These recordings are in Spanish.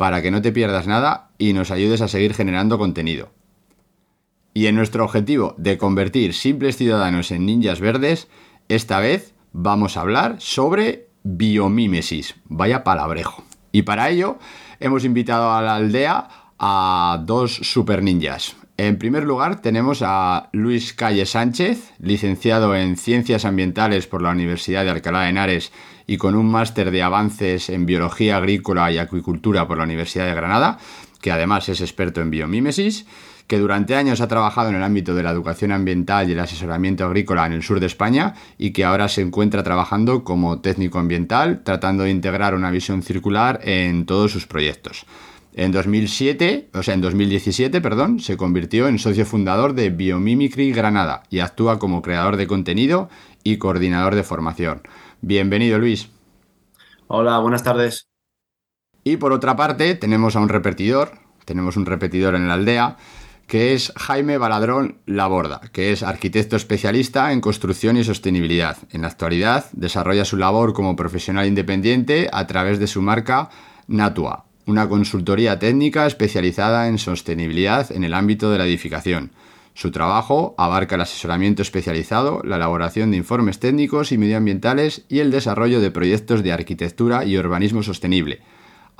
para que no te pierdas nada y nos ayudes a seguir generando contenido. Y en nuestro objetivo de convertir simples ciudadanos en ninjas verdes, esta vez vamos a hablar sobre biomímesis. Vaya palabrejo. Y para ello hemos invitado a la aldea a dos super ninjas. En primer lugar tenemos a Luis Calle Sánchez, licenciado en Ciencias Ambientales por la Universidad de Alcalá de Henares y con un máster de avances en Biología Agrícola y Acuicultura por la Universidad de Granada, que además es experto en biomímesis, que durante años ha trabajado en el ámbito de la educación ambiental y el asesoramiento agrícola en el sur de España y que ahora se encuentra trabajando como técnico ambiental, tratando de integrar una visión circular en todos sus proyectos. En 2007, o sea, en 2017, perdón, se convirtió en socio fundador de Biomimicry Granada y actúa como creador de contenido y coordinador de formación. Bienvenido, Luis. Hola, buenas tardes. Y por otra parte, tenemos a un repetidor, tenemos un repetidor en la aldea, que es Jaime Baladrón Laborda, que es arquitecto especialista en construcción y sostenibilidad. En la actualidad desarrolla su labor como profesional independiente a través de su marca Natua, una consultoría técnica especializada en sostenibilidad en el ámbito de la edificación. Su trabajo abarca el asesoramiento especializado, la elaboración de informes técnicos y medioambientales y el desarrollo de proyectos de arquitectura y urbanismo sostenible.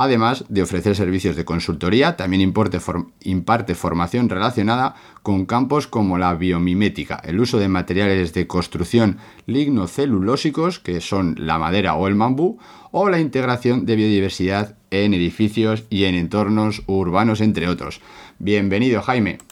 Además de ofrecer servicios de consultoría, también imparte, form imparte, formación relacionada con campos como la biomimética, el uso de materiales de construcción lignocelulósicos, que son la madera o el bambú, o la integración de biodiversidad en edificios y en entornos urbanos, entre otros. Bienvenido, Jaime.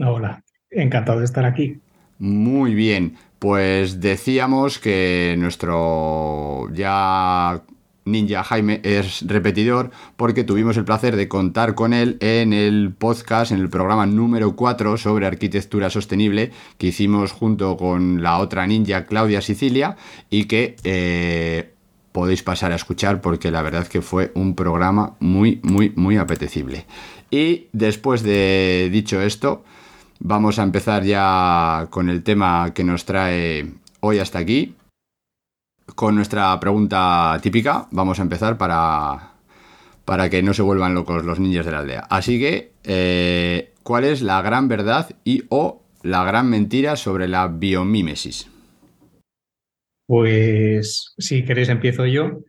Hola, encantado de estar aquí. Muy bien, pues decíamos que nuestro ya Ninja Jaime es repetidor porque tuvimos el placer de contar con él en el podcast, en el programa número 4 sobre arquitectura sostenible que hicimos junto con la otra ninja Claudia Sicilia y que eh, podéis pasar a escuchar porque la verdad que fue un programa muy, muy, muy apetecible. Y después de dicho esto, vamos a empezar ya con el tema que nos trae hoy hasta aquí con nuestra pregunta típica. Vamos a empezar para, para que no se vuelvan locos los niños de la aldea. Así que, eh, ¿cuál es la gran verdad y o la gran mentira sobre la biomímesis? Pues, si queréis, empiezo yo.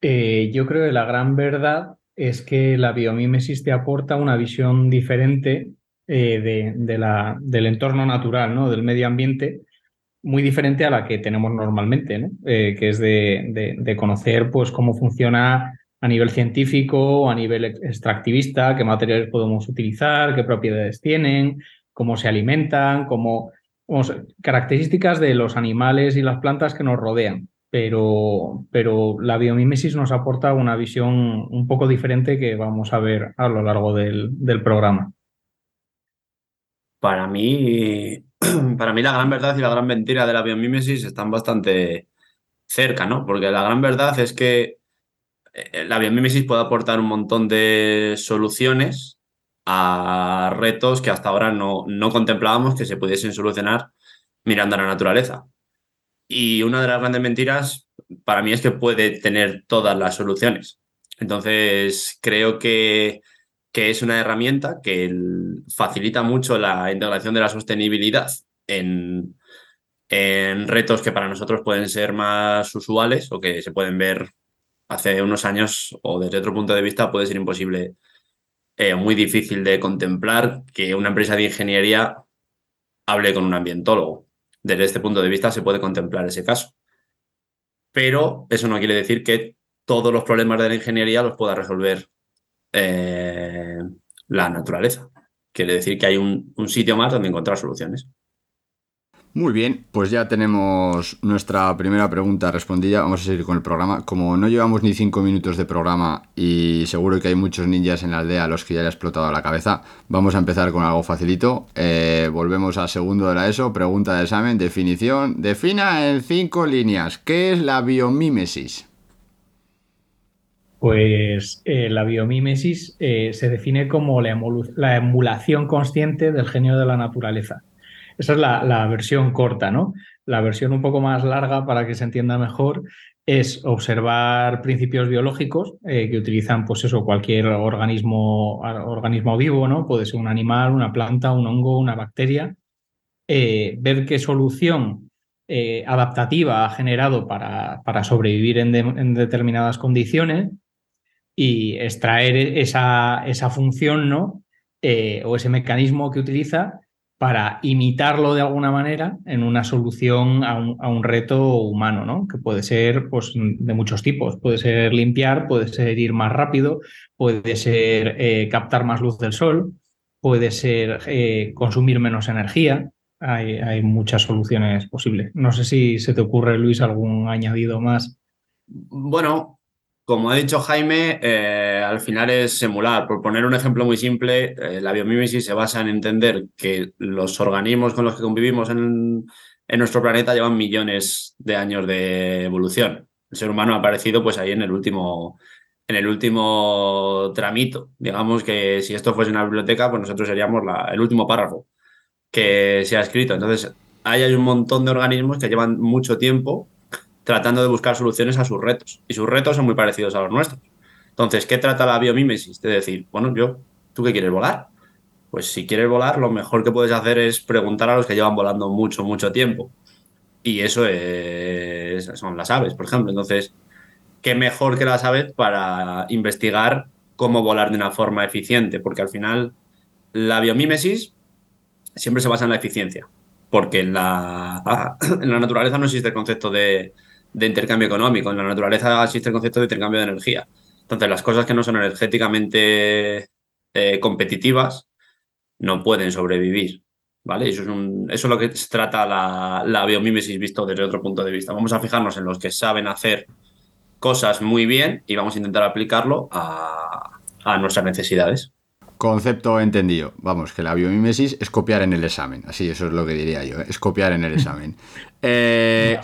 Eh, yo creo que la gran verdad es que la biomímesis te aporta una visión diferente eh, de, la, del entorno natural, ¿no? del medio ambiente, muy diferente a la que tenemos normalmente, ¿no? eh, que es de, conocer pues, cómo funciona a nivel científico, a nivel extractivista, qué materiales podemos utilizar, qué propiedades tienen, cómo se alimentan, cómo características de los animales y las plantas que nos rodean. Pero, pero la biomímesis nos aporta una visión un poco diferente que vamos a ver a lo largo del, del programa. Para mí, para mí la gran verdad y la gran mentira de la biomímesis están bastante cerca, ¿no? Porque la gran verdad es que eh, la biomímesis puede aportar un montón de soluciones a retos que hasta ahora no, no contemplábamos que se pudiesen solucionar mirando a la naturaleza. Y una de las grandes mentiras para mí es que puede tener todas las soluciones. Entonces, creo que que es una herramienta que facilita mucho la integración de la sostenibilidad en, en, retos que para nosotros pueden ser más usuales o que se pueden ver hace unos años o desde otro punto de vista puede ser imposible, eh, muy difícil de contemplar que una empresa de ingeniería hable con un ambientólogo. Desde este punto de vista se puede contemplar ese caso. Pero eso no quiere decir que todos los problemas de la ingeniería los pueda resolver eh, la naturaleza. Quiere decir que hay un, sitio más donde encontrar soluciones. Muy bien, pues ya tenemos nuestra primera pregunta respondida. Vamos a seguir con el programa. Como no llevamos ni cinco minutos de programa y seguro que hay muchos ninjas en la aldea a los que ya le ha explotado la cabeza, vamos a empezar con algo facilito. Eh, volvemos a segundo de la ESO. Pregunta de examen, definición. Defina en cinco líneas. ¿Qué es la biomímesis? Pues eh, la biomímesis eh, se define como la, la emulación consciente del genio de la naturaleza. Esa es la, versión corta, ¿no? La versión un poco más larga, para que se entienda mejor, es observar principios biológicos eh, que utilizan, pues eso, cualquier organismo, organismo vivo, ¿no? Puede ser un animal, una planta, un hongo, una bacteria. Ver qué solución adaptativa ha generado para, para sobrevivir en, determinadas condiciones y extraer esa, esa función, ¿no? o ese mecanismo que utiliza para imitarlo de alguna manera en una solución a un, reto humano, ¿no? Que puede ser pues, de muchos tipos. Puede ser limpiar, puede ser ir más rápido, puede ser eh, captar más luz del sol, puede ser eh, consumir menos energía. Hay, hay, muchas soluciones posibles. No sé si se te ocurre, Luis, algún añadido más. Bueno, como ha dicho Jaime, eh, al final es emular. Por poner un ejemplo muy simple, eh, la biomímesis se basa en entender que los organismos con los que convivimos en, nuestro planeta llevan millones de años de evolución. El ser humano ha aparecido pues ahí en el último, en el último tramito. Digamos que si esto fuese una biblioteca, pues nosotros seríamos el último párrafo que se ha escrito. Entonces, ahí hay un montón de organismos que llevan mucho tiempo tratando de buscar soluciones a sus retos. Y sus retos son muy parecidos a los nuestros. Entonces, ¿qué trata la biomímesis? De decir, bueno, yo, ¿tú qué quieres volar? Pues si quieres volar, lo mejor que puedes hacer es preguntar a los que llevan volando mucho, mucho tiempo. Y eso es, son las aves, por ejemplo. Entonces, ¿qué mejor que las aves para investigar cómo volar de una forma eficiente? Porque al final, la biomímesis siempre se basa en la eficiencia. Porque en la, en la naturaleza no existe el concepto de, de intercambio económico. En la naturaleza existe el concepto de intercambio de energía. Entonces, las cosas que no son energéticamente eh, competitivas no pueden sobrevivir. ¿Vale? Eso es, eso es lo que trata la, la biomímesis visto desde otro punto de vista. Vamos a fijarnos en los que saben hacer cosas muy bien y vamos a intentar aplicarlo a, a nuestras necesidades. Concepto entendido. Vamos, que la biomímesis es copiar en el examen. Así, eso es lo que diría yo. ¿eh? Es copiar en el examen. Eh,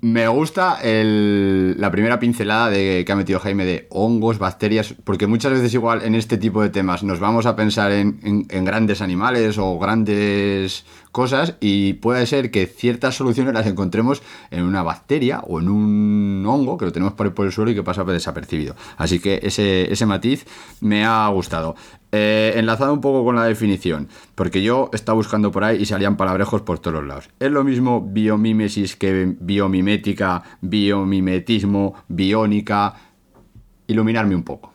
me gusta la primera pincelada de, que ha metido Jaime de hongos, bacterias, porque muchas veces igual en este tipo de temas nos vamos a pensar en, grandes animales o grandes cosas y puede ser que ciertas soluciones las encontremos en una bacteria o en un hongo que lo tenemos por el suelo y que pasa desapercibido. Así que ese, ese matiz me ha gustado. Eh, enlazado un poco con la definición, porque yo estaba buscando por ahí y salían palabrejos por todos los lados. Es lo mismo biomímesis que biomimética, biomimetismo, biónica. Iluminarme un poco.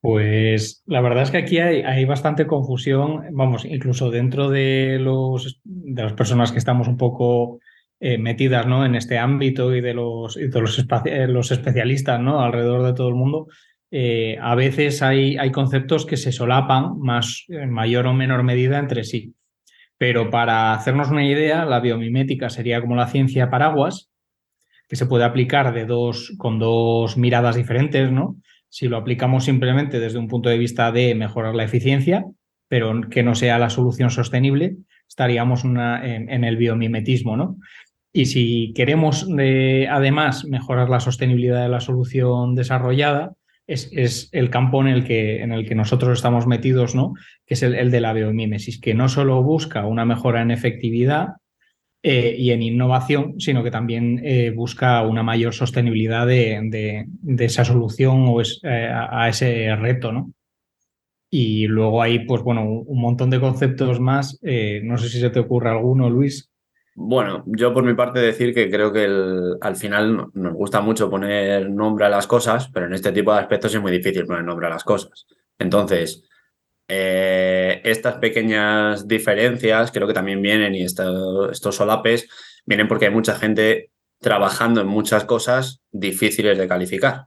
Pues la verdad es que aquí hay, bastante confusión, vamos, incluso dentro de, los, de las personas que estamos un poco eh, metidas ¿no? en este ámbito y de los, y de los, eh, los especialistas ¿no? alrededor de todo el mundo, eh, a veces hay, hay, conceptos que se solapan más, en mayor o menor medida entre sí. Pero para hacernos una idea, la biomimética sería como la ciencia paraguas, que se puede aplicar de dos, con dos miradas diferentes, ¿no? Si lo aplicamos simplemente desde un punto de vista de mejorar la eficiencia, pero que no sea la solución sostenible, estaríamos en, el biomimetismo, ¿no? Y si queremos además mejorar la sostenibilidad de la solución desarrollada, es, el campo en el, que, en el que nosotros estamos metidos, ¿no? que es el, de la biomímesis, que no solo busca una mejora en efectividad eh, y en innovación, sino que también eh, busca una mayor sostenibilidad de, esa solución o eh, a, ese reto. ¿no? Y luego hay, pues bueno, un montón de conceptos más. no sé si se te ocurre alguno, Luis. Bueno, yo por mi parte decir que creo que al final nos gusta mucho poner nombre a las cosas, pero en este tipo de aspectos es muy difícil poner nombre a las cosas. Entonces, eh, estas pequeñas diferencias creo que también vienen y estos solapes vienen porque hay mucha gente trabajando en muchas cosas difíciles de calificar.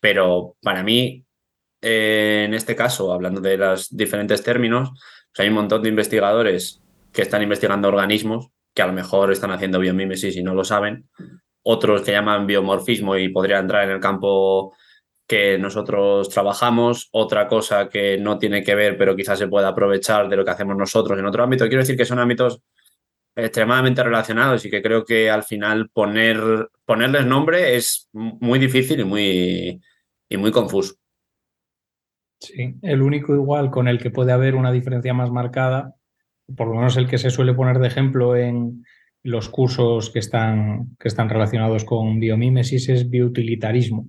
Pero para mí, eh, en este caso, hablando de los diferentes términos, hay un montón de investigadores que están investigando organismos que a lo mejor están haciendo biomímesis y no lo saben, otros que llaman biomorfismo y podría entrar en el campo que nosotros trabajamos, otra cosa que no tiene que ver, pero quizás se pueda aprovechar de lo que hacemos nosotros en otro ámbito. Quiero decir que son ámbitos extremadamente relacionados y que creo que al final poner, ponerles nombre es muy difícil y muy, y muy confuso. Sí, el único igual con el que puede haber una diferencia más marcada por lo menos el que se suele poner de ejemplo en los cursos que están, que están relacionados con biomímesis es bioutilitarismo,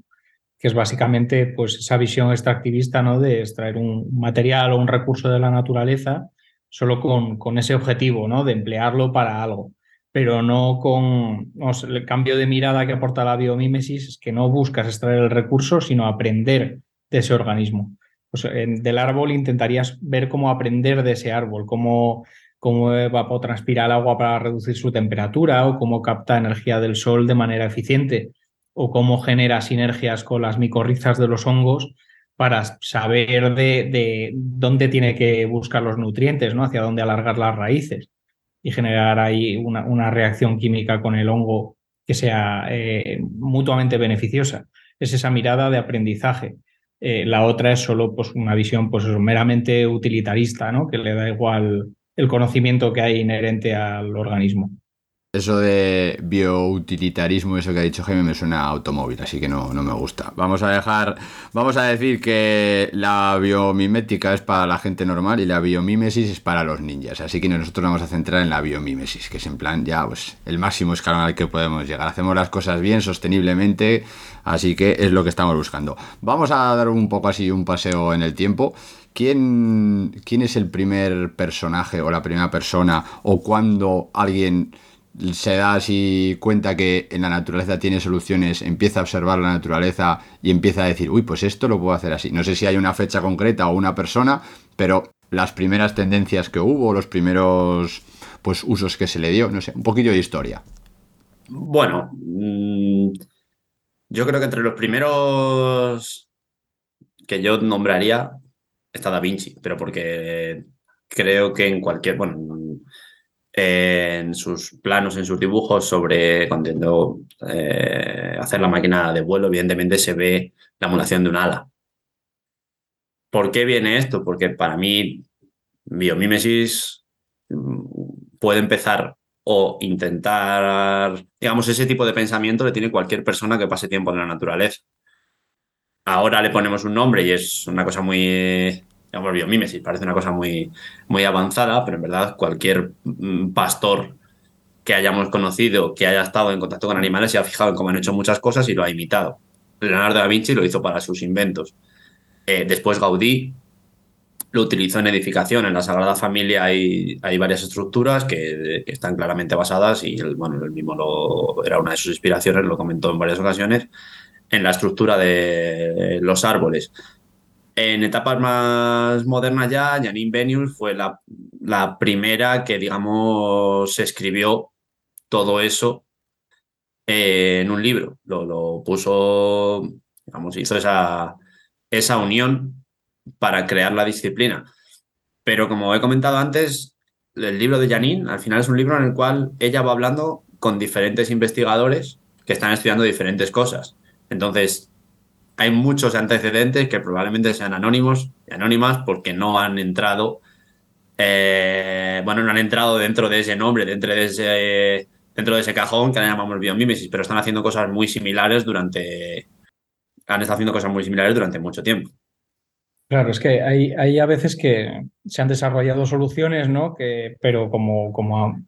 que es básicamente pues, esa visión extractivista ¿no? de extraer un material o un recurso de la naturaleza solo con, con ese objetivo ¿no? de emplearlo para algo pero no con el cambio de mirada que aporta la biomímesis, es que no buscas extraer el recurso, sino aprender de ese organismo. Pues, del árbol intentarías ver cómo aprender de ese árbol, cómo, cómo evapotranspira el agua para reducir su temperatura o cómo capta energía del sol de manera eficiente o cómo genera sinergias con las micorrizas de los hongos para saber de, dónde tiene que buscar los nutrientes, ¿no? hacia dónde alargar las raíces y generar ahí una, reacción química con el hongo que sea eh, mutuamente beneficiosa. Es esa mirada de aprendizaje. Eh, la otra es solo pues, una visión pues, meramente utilitarista, ¿no? que le da igual el conocimiento que hay inherente al organismo. Eso de bioutilitarismo, eso que ha dicho Jaime, me suena a automóvil, así que no, no me gusta. Vamos a dejar, vamos a decir que la biomimética es para la gente normal y la biomímesis es para los ninjas. Así que nosotros vamos a centrar en la biomímesis, que es en plan ya pues, el máximo escalón al que podemos llegar. Hacemos las cosas bien, sosteniblemente, así que es lo que estamos buscando. Vamos a dar un poco así un paseo en el tiempo. ¿Quién, quién es el primer personaje o la primera persona o cuando alguien se da así cuenta que en la naturaleza tiene soluciones, empieza a observar la naturaleza y empieza a decir, uy, pues esto lo puedo hacer así. No sé si hay una fecha concreta o una persona, pero las primeras tendencias que hubo, los primeros pues usos que se le dio, no sé, un poquillo de historia. Bueno, mm, yo creo que entre los primeros que yo nombraría está Da Vinci, pero porque creo que en cualquier, en sus planos, en sus dibujos sobre cuando eh, hacer la máquina de vuelo, evidentemente se ve la emulación de un ala. ¿Por qué viene esto? Porque para mí biomímesis mm, puede empezar o intentar, digamos, ese tipo de pensamiento le tiene cualquier persona que pase tiempo en la naturaleza. Ahora le ponemos un nombre y es una cosa muy digamos, biomímesis, parece una cosa muy, muy avanzada, pero en verdad cualquier mm, pastor que hayamos conocido, que haya estado en contacto con animales, se ha fijado en cómo han hecho muchas cosas y lo ha imitado. Leonardo da Vinci lo hizo para sus inventos. Eh, después Gaudí lo utilizó en edificación. En la Sagrada Familia hay, hay varias estructuras que, están claramente basadas y él, bueno, él mismo era una de sus inspiraciones, lo comentó en varias ocasiones, en la estructura de los árboles. En etapas más modernas ya, Janine Benius fue la, primera que, digamos, escribió todo eso en un libro. Lo, lo, puso, digamos, hizo esa, esa unión para crear la disciplina. Pero como he comentado antes, el libro de Janine al final es un libro en el cual ella va hablando con diferentes investigadores que están estudiando diferentes cosas. Entonces, hay muchos antecedentes que probablemente sean anónimos y anónimas porque no han entrado, eh, bueno, no han entrado dentro de ese nombre, dentro de ese, dentro de ese cajón que le llamamos biomímesis, pero están haciendo cosas muy similares durante, han estado haciendo cosas muy similares durante mucho tiempo. Claro, es que hay, hay a veces que se han desarrollado soluciones, ¿no? Que, pero como, como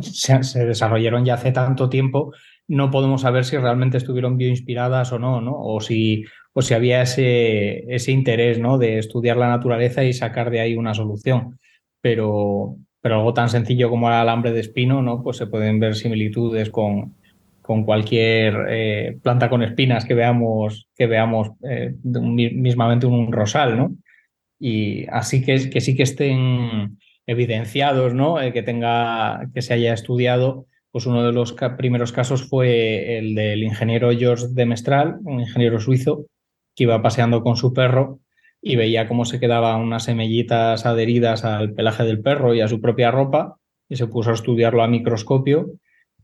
se desarrollaron ya hace tanto tiempo, no podemos saber si realmente estuvieron bioinspiradas o no, ¿no? O si, o si había ese, ese interés, ¿no? De estudiar la naturaleza y sacar de ahí una solución. Pero, pero algo tan sencillo como el alambre de espino, ¿no? Pues se pueden ver similitudes con, con cualquier eh, planta con espinas que veamos, que veamos eh, mismamente un rosal, ¿no? Y así que, que sí que estén evidenciados, ¿no? Eh, que tenga, que se haya estudiado, pues uno de los primeros casos fue el del ingeniero George de Mestral, un ingeniero suizo, que iba paseando con su perro y veía cómo se quedaban unas semillitas adheridas al pelaje del perro y a su propia ropa, y se puso a estudiarlo a microscopio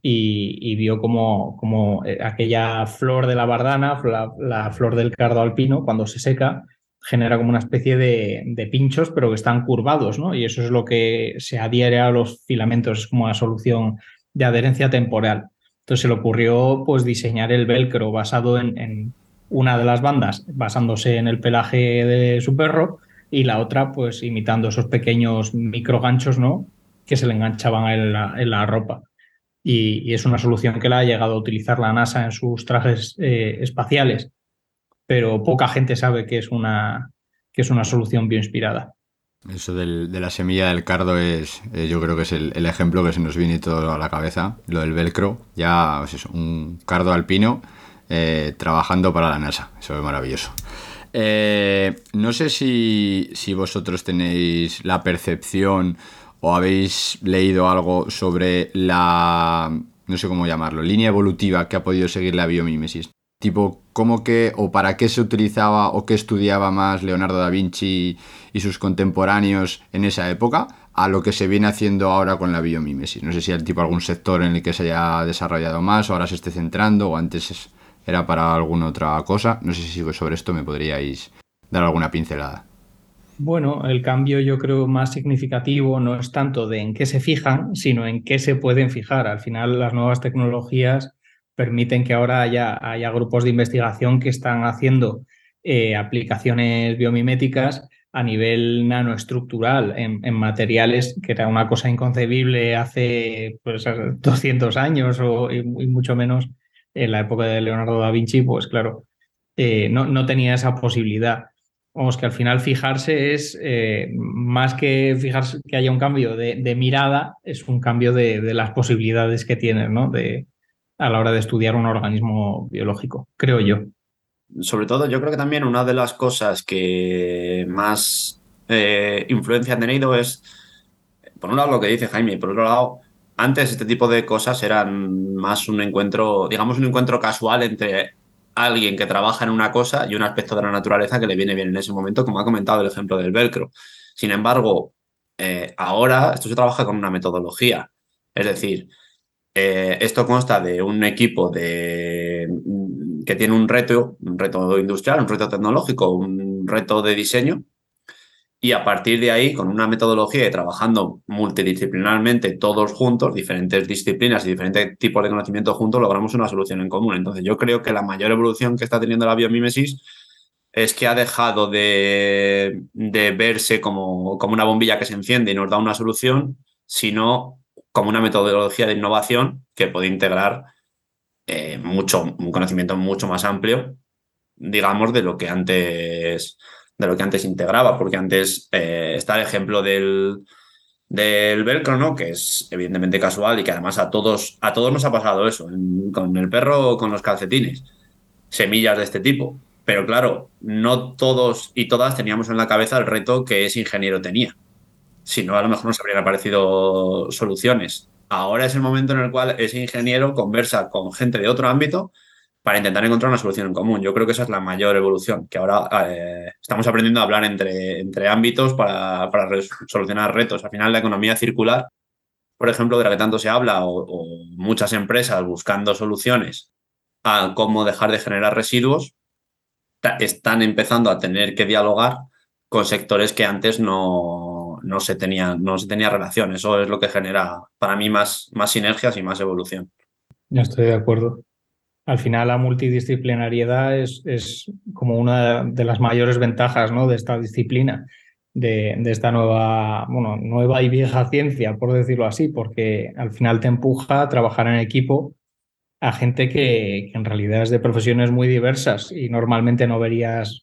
y, vio como, como, eh, aquella flor de la bardana, la, la flor del cardo alpino, cuando se seca, genera como una especie de, pinchos, pero que están curvados, ¿no? Y eso es lo que se adhiere a los filamentos, es como una solución de adherencia temporal. Entonces se le ocurrió pues, diseñar el velcro basado en, una de las bandas, basándose en el pelaje de su perro, y la otra, pues imitando esos pequeños microganchos, ¿no? Que se le enganchaban en la, ropa. Y, es una solución que la ha llegado a utilizar la NASA en sus trajes eh, espaciales pero poca gente sabe que es una, que es una solución bioinspirada. Eso del, de la semilla del cardo es, eh, yo creo que es el, ejemplo que se nos viene todo a la cabeza. Lo del velcro, ya pues eso, un cardo alpino eh, trabajando para la NASA. Eso es maravilloso. Eh, no sé si, si, vosotros tenéis la percepción o habéis leído algo sobre la, no sé cómo llamarlo, línea evolutiva que ha podido seguir la biomímesis. Tipo, ¿cómo que o para qué se utilizaba o qué estudiaba más Leonardo da Vinci y sus contemporáneos en esa época a lo que se viene haciendo ahora con la biomímesis? No sé si hay tipo algún sector en el que se haya desarrollado más o ahora se esté centrando o antes era para alguna otra cosa. No sé si sobre esto me podríais dar alguna pincelada. Bueno, el cambio yo creo más significativo no es tanto de en qué se fijan, sino en qué se pueden fijar. Al final las nuevas tecnologías permiten que ahora haya, haya grupos de investigación que están haciendo eh, aplicaciones biomiméticas a nivel nanoestructural en, materiales, que era una cosa inconcebible hace pues, 200 años o, y, mucho menos en la época de Leonardo da Vinci, pues claro, eh, no, no, tenía esa posibilidad. Vamos, que al final fijarse es eh, más que fijarse que haya un cambio de, mirada, es un cambio de, de, las posibilidades que tienes, ¿no? De, a la hora de estudiar un organismo biológico, creo yo. Sobre todo, yo creo que también una de las cosas que más eh, influencia han tenido es, por un lado, lo que dice Jaime, y por otro lado, antes este tipo de cosas eran más un encuentro, digamos, un encuentro casual entre alguien que trabaja en una cosa y un aspecto de la naturaleza que le viene bien en ese momento, como ha comentado el ejemplo del velcro. Sin embargo, eh, ahora esto se trabaja con una metodología. Es decir, eh, esto consta de un equipo de, que tiene un reto, un reto industrial, un reto tecnológico, un reto de diseño, y a partir de ahí, con una metodología y trabajando multidisciplinarmente todos juntos, diferentes disciplinas y diferentes tipos de conocimiento juntos, logramos una solución en común. Entonces, yo creo que la mayor evolución que está teniendo la biomímesis es que ha dejado de, de verse como, como una bombilla que se enciende y nos da una solución, sino como una metodología de innovación que puede integrar eh, mucho, un conocimiento mucho más amplio, digamos, de lo que antes, de lo que antes integraba, porque antes eh, está el ejemplo del, del velcro, ¿no? Que es evidentemente casual y que además a todos, a todos nos ha pasado eso, con el perro o con los calcetines, semillas de este tipo. Pero claro, no todos y todas teníamos en la cabeza el reto que ese ingeniero tenía si no, a lo mejor nos habrían aparecido soluciones. Ahora es el momento en el cual ese ingeniero conversa con gente de otro ámbito para intentar encontrar una solución en común. Yo creo que esa es la mayor evolución, que ahora eh, estamos aprendiendo a hablar entre, entre ámbitos para, para, solucionar retos. Al final, la economía circular, por ejemplo, de la que tanto se habla, o, muchas empresas buscando soluciones a cómo dejar de generar residuos, están empezando a tener que dialogar con sectores que antes no, no, se tenía, no se tenía relación. Eso es lo que genera para mí más, más sinergias y más evolución. Ya estoy de acuerdo. Al final la multidisciplinariedad es, es como una de las mayores ventajas ¿no? de esta disciplina, de, de, esta nueva, bueno, nueva y vieja ciencia, por decirlo así, porque al final te empuja a trabajar en equipo a gente que, que en realidad es de profesiones muy diversas y normalmente no verías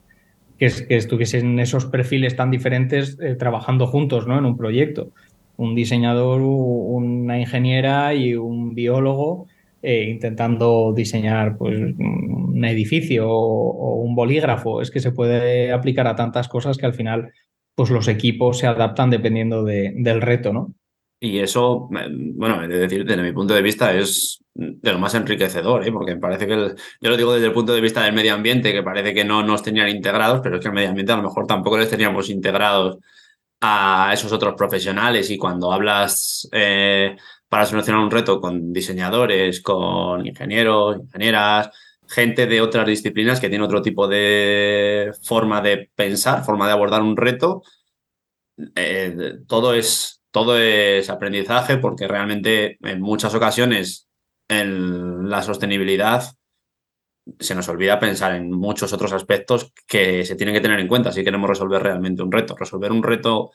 que, que estuviesen esos perfiles tan diferentes eh, trabajando juntos ¿no? en un proyecto. un diseñador, una ingeniera y un biólogo eh, intentando diseñar pues, un edificio o, un bolígrafo. Es que se puede aplicar a tantas cosas que al final pues, los equipos se adaptan dependiendo del reto, ¿no? Y eso, bueno, es decir, desde mi punto de vista es de lo más enriquecedor, ¿eh? porque parece que, yo lo digo desde el punto de vista del medio ambiente, que parece que no nos tenían integrados, pero es que el medio ambiente a lo mejor tampoco les teníamos integrados a esos otros profesionales y cuando hablas eh, para solucionar un reto con diseñadores, con ingenieros, ingenieras, gente de otras disciplinas que tiene otro tipo de forma de pensar, forma de abordar un reto, eh, todo es todo es aprendizaje porque realmente en muchas ocasiones en la sostenibilidad se nos olvida pensar en muchos otros aspectos que se tienen que tener en cuenta si queremos resolver realmente un reto. Resolver un reto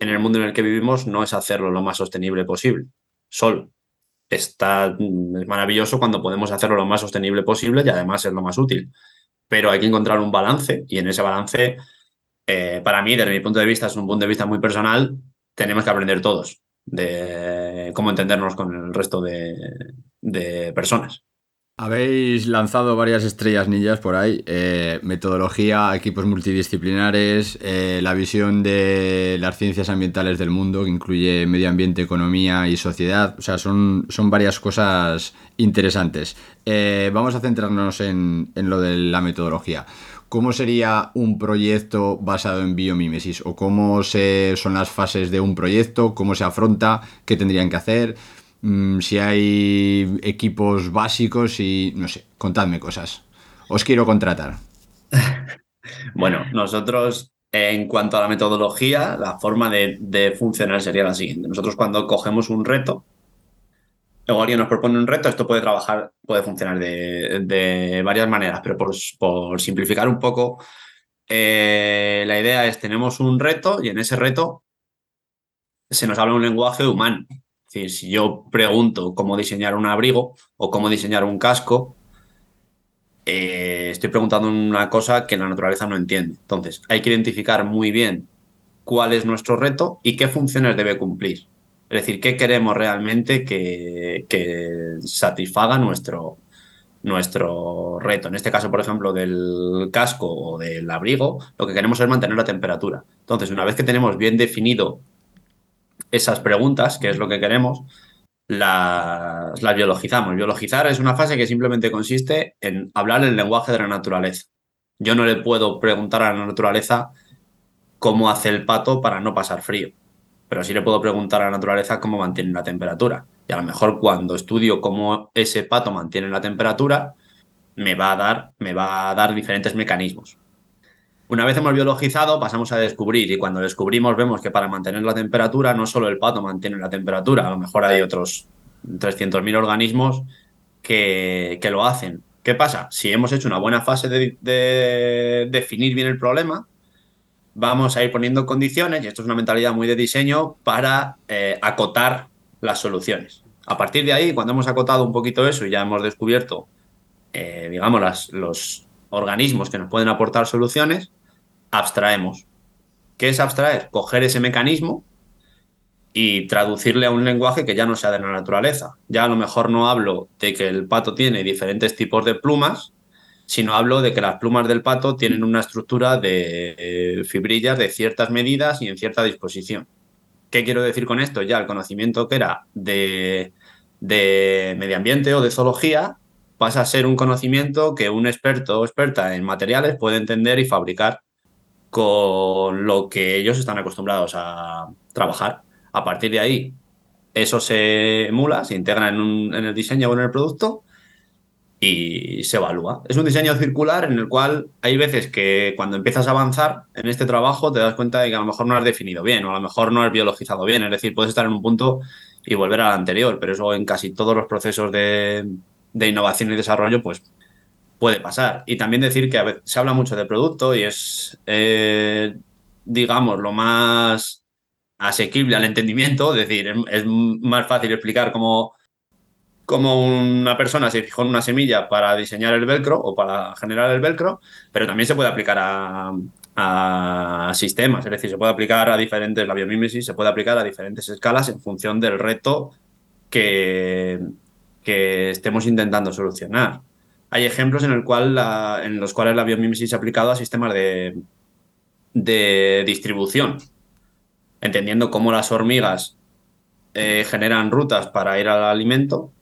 en el mundo en el que vivimos no es hacerlo lo más sostenible posible. Solo. Está, es maravilloso cuando podemos hacerlo lo más sostenible posible y además es lo más útil. Pero hay que encontrar un balance y en ese balance, eh, para mí, desde mi punto de vista, es un punto de vista muy personal, tenemos que aprender todos de cómo entendernos con el resto de, personas. Habéis lanzado varias estrellas ninjas por ahí, eh, metodología, equipos multidisciplinares, eh, la visión de las ciencias ambientales del mundo, que incluye medio ambiente, economía y sociedad. O sea, son, son varias cosas interesantes. Eh, vamos a centrarnos en, en lo de la metodología. ¿Cómo sería un proyecto basado en biomímesis? ¿O cómo se, son las fases de un proyecto? ¿Cómo se afronta? ¿Qué tendrían que hacer? Mm, si hay equipos básicos y no sé, contadme cosas. Os quiero contratar. bueno, nosotros en cuanto a la metodología, la forma de funcionar sería la siguiente. Nosotros cuando cogemos un reto, Luego alguien nos propone un reto, esto puede trabajar, puede funcionar de, varias maneras, pero por, simplificar un poco, eh, la idea es, tenemos un reto y en ese reto se nos habla un lenguaje humano. Es decir, si yo pregunto cómo diseñar un abrigo o cómo diseñar un casco, eh, estoy preguntando una cosa que la naturaleza no entiende. Entonces, hay que identificar muy bien cuál es nuestro reto y qué funciones debe cumplir. Es decir, ¿qué queremos realmente que, satisfaga nuestro, nuestro reto? En este caso, por ejemplo, del casco o del abrigo, lo que queremos es mantener la temperatura. Entonces, una vez que tenemos bien definido esas preguntas, que es lo que queremos, las, las, biologizamos. Biologizar es una fase que simplemente consiste en hablar el lenguaje de la naturaleza. Yo no le puedo preguntar a la naturaleza cómo hace el pato para no pasar frío pero sí le puedo preguntar a la naturaleza cómo mantiene la temperatura. Y a lo mejor cuando estudio cómo ese pato mantiene la temperatura, me va a dar, me va a dar diferentes mecanismos. Una vez hemos biologizado, pasamos a descubrir y cuando descubrimos vemos que para mantener la temperatura no solo el pato mantiene la temperatura, a lo mejor hay otros 300.000 organismos que, que, lo hacen. ¿Qué pasa? Si hemos hecho una buena fase de definir bien el problema, vamos a ir poniendo condiciones, y esto es una mentalidad muy de diseño, para eh, acotar las soluciones. A partir de ahí, cuando hemos acotado un poquito eso y ya hemos descubierto, eh, digamos, los organismos que nos pueden aportar soluciones, abstraemos. ¿Qué es abstraer? Coger ese mecanismo y traducirle a un lenguaje que ya no sea de la naturaleza. Ya a lo mejor no hablo de que el pato tiene diferentes tipos de plumas, sino hablo de que las plumas del pato tienen una estructura de eh, fibrillas de ciertas medidas y en cierta disposición. ¿Qué quiero decir con esto? Ya el conocimiento que era de, de medio ambiente o de zoología pasa a ser un conocimiento que un experto o experta en materiales puede entender y fabricar con lo que ellos están acostumbrados a trabajar. A partir de ahí, eso se emula, se integra en, en el diseño o en el producto y se evalúa. Es un diseño circular en el cual hay veces que cuando empiezas a avanzar en este trabajo te das cuenta de que a lo mejor no has definido bien o a lo mejor no has biologizado bien, es decir, puedes estar en un punto y volver al anterior, pero eso en casi todos los procesos de, innovación y desarrollo pues puede pasar. Y también decir que a veces se habla mucho de producto y es, eh, digamos, lo más asequible al entendimiento, es decir, es más fácil explicar cómo como una persona se fijó en una semilla para diseñar el velcro o para generar el velcro, pero también se puede aplicar a, sistemas, es decir, se puede aplicar a diferentes, la biomímesis se puede aplicar a diferentes escalas en función del reto que, que estemos intentando solucionar. Hay ejemplos en los cuales la biomímesis se ha aplicado a sistemas de, de distribución, entendiendo cómo las hormigas eh, generan rutas para ir al alimento.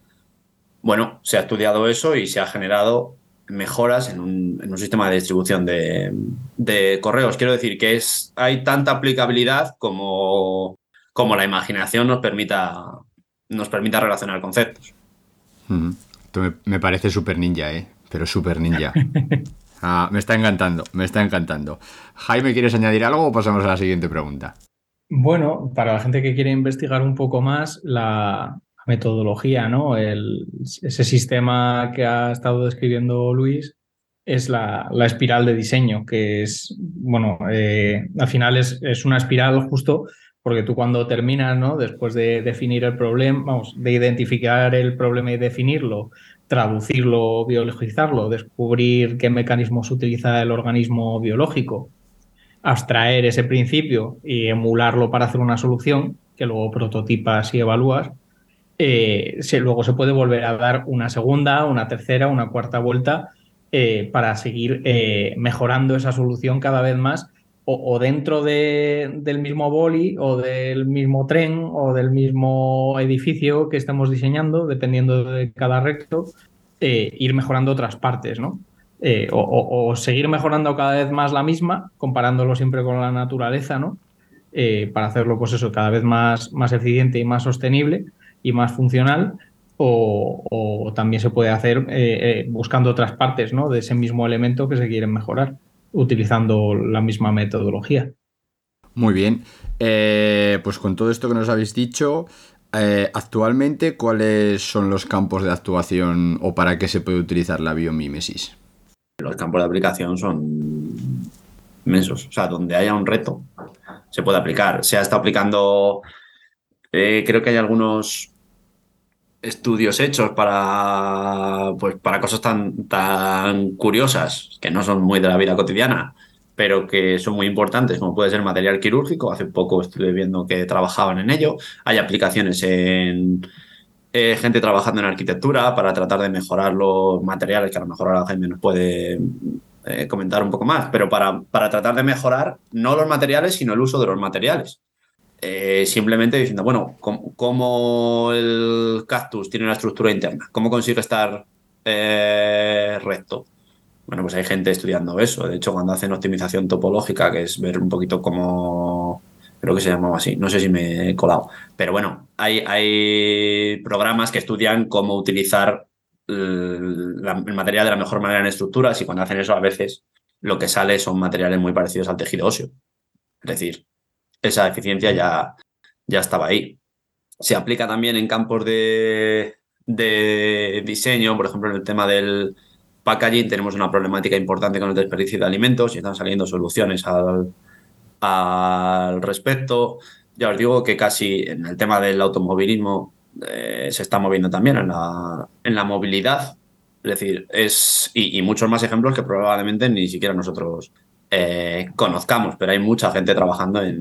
Bueno, se ha estudiado eso y se ha generado mejoras en un, sistema de distribución de, correos. Quiero decir que es, hay tanta aplicabilidad como, como la imaginación nos permita, nos permita relacionar conceptos. me, parece súper ninja, ¿eh? Pero súper ninja. Ah, me está encantando, me está encantando. Jaime, ¿quieres añadir algo o pasamos a la siguiente pregunta? Bueno, para la gente que quiere investigar un poco más, la, metodología, ¿no? ese sistema que ha estado describiendo Luis es la, espiral de diseño, que es, bueno, eh, al final es, es, una espiral justo porque tú cuando terminas, ¿no? Después de definir el problema, vamos, de identificar el problema y definirlo, traducirlo, biologizarlo, descubrir qué mecanismos utiliza el organismo biológico, abstraer ese principio y emularlo para hacer una solución que luego prototipas y evalúas, eh, luego se puede volver a dar una segunda, una tercera, una cuarta vuelta eh, para seguir eh, mejorando esa solución cada vez más o, dentro del mismo boli o del mismo tren o del mismo edificio que estamos diseñando, dependiendo de cada recto, ir mejorando otras partes, ¿no? O, seguir mejorando cada vez más la misma, comparándolo siempre con la naturaleza, ¿no? para hacerlo, pues eso, cada vez más, más eficiente y más sostenible y más funcional, o, también se puede hacer eh, eh, buscando otras partes ¿no? de ese mismo elemento que se quieren mejorar, utilizando la misma metodología. Muy bien. Eh, pues con todo esto que nos habéis dicho, actualmente, ¿cuáles son los campos de actuación o para qué se puede utilizar la biomímesis? Los campos de aplicación son inmensos. O sea, donde haya un reto, se puede aplicar. Se ha estado aplicando, creo que hay algunos estudios hechos para, pues, para cosas tan, tan curiosas, que no son muy de la vida cotidiana, pero que son muy importantes, como puede ser material quirúrgico. Hace poco estuve viendo que trabajaban en ello. Hay aplicaciones en eh, gente trabajando en arquitectura para tratar de mejorar los materiales, que a lo mejor la gente nos puede eh, comentar un poco más, pero para, para tratar de mejorar no los materiales, sino el uso de los materiales. Eh, simplemente diciendo, bueno, ¿cómo, el cactus tiene una estructura interna? ¿Cómo consigue estar eh, recto? Bueno, pues hay gente estudiando eso. De hecho, cuando hacen optimización topológica, que es ver un poquito cómo, creo que se llamaba así, no sé si me he colado, pero bueno, hay, hay programas que estudian cómo utilizar el, el material de la mejor manera en estructuras y cuando hacen eso a veces lo que sale son materiales muy parecidos al tejido óseo. Es decir, esa eficiencia ya, ya estaba ahí. Se aplica también en campos de, diseño, por ejemplo, en el tema del packaging tenemos una problemática importante con el desperdicio de alimentos y están saliendo soluciones al, al respecto. Ya os digo que casi en el tema del automovilismo eh, se está moviendo también en la, en la movilidad. Es decir, es. Y, muchos más ejemplos que probablemente ni siquiera nosotros eh, conozcamos, pero hay mucha gente trabajando eh,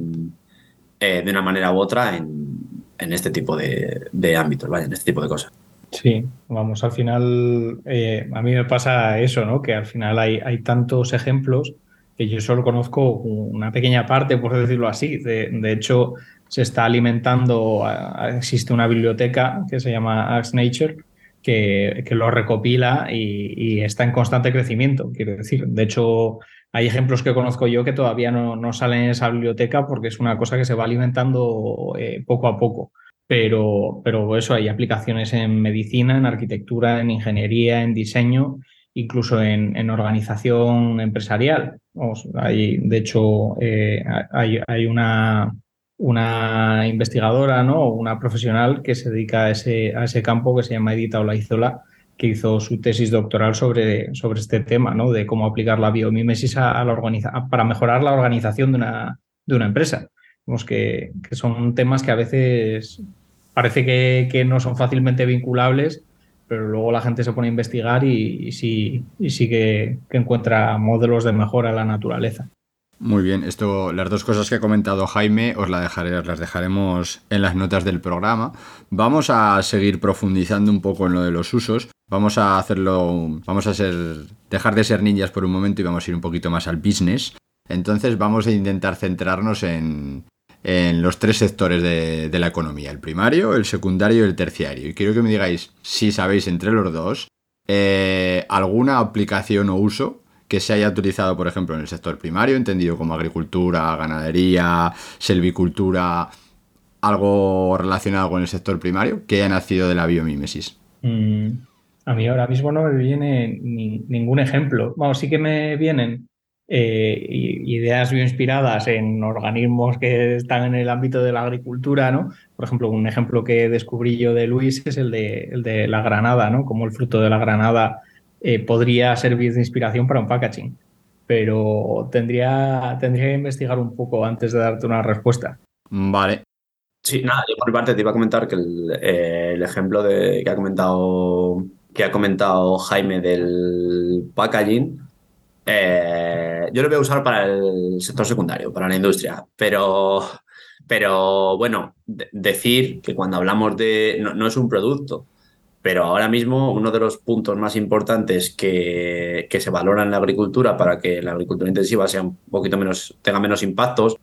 de una manera u otra en, este tipo de, ámbitos, ¿vale? en este tipo de cosas. Sí, vamos, al final eh, a mí me pasa eso, ¿no? Que al final hay, tantos ejemplos que yo solo conozco una pequeña parte, por decirlo así. De, hecho, se está alimentando, existe una biblioteca que se llama Axe Nature, que, lo recopila y, está en constante crecimiento. Quiero decir, de hecho, hay ejemplos que conozco yo que todavía no, salen en esa biblioteca porque es una cosa que se va alimentando eh, poco a poco. Pero, pero eso, hay aplicaciones en medicina, en arquitectura, en ingeniería, en diseño, incluso en, organización empresarial. hay, de hecho, eh, hay, una, una investigadora, ¿no? una profesional que se dedica a ese, a ese campo que se llama Edita Olaizola, que hizo su tesis doctoral sobre, sobre este tema, ¿no? de cómo aplicar la biomímesis a, para mejorar la organización de una, de una empresa. Vemos que, que, son temas que a veces parece que, que, no son fácilmente vinculables, pero luego la gente se pone a investigar y, sí, y sí que, encuentra modelos de mejora en la naturaleza. Muy bien, esto, las dos cosas que ha comentado Jaime, os las dejaremos en las notas del programa. Vamos a seguir profundizando un poco en lo de los usos. Vamos a hacerlo, vamos a ser, dejar de ser ninjas por un momento y vamos a ir un poquito más al business. Entonces vamos a intentar centrarnos en, en los tres sectores de, de, la economía, el primario, el secundario y el terciario. Y quiero que me digáis si sabéis entre los dos eh, alguna aplicación o uso que se haya utilizado, por ejemplo, en el sector primario, entendido como agricultura, ganadería, selvicultura, algo relacionado con el sector primario, que haya nacido de la biomímesis. Mm, a mí ahora mismo no me viene ni, ningún ejemplo. Vamos, sí que me vienen eh, ideas bioinspiradas en organismos que están en el ámbito de la agricultura, ¿no? Por ejemplo, un ejemplo que descubrí yo de Luis es el de, el de la granada, ¿no? Como el fruto de la granada eh, podría servir de inspiración para un packaging. Pero tendría, tendría que investigar un poco antes de darte una respuesta. Vale. Sí, nada, yo por mi parte te iba a comentar que el, eh, el ejemplo de, que ha comentado que ha comentado Jaime del packaging, eh, yo lo voy a usar para el sector secundario, para la industria, pero, pero bueno, de decir que cuando hablamos de, no, no, es un producto, pero ahora mismo uno de los puntos más importantes que, que, se valora en la agricultura para que la agricultura intensiva sea un poquito menos, tenga menos impactos,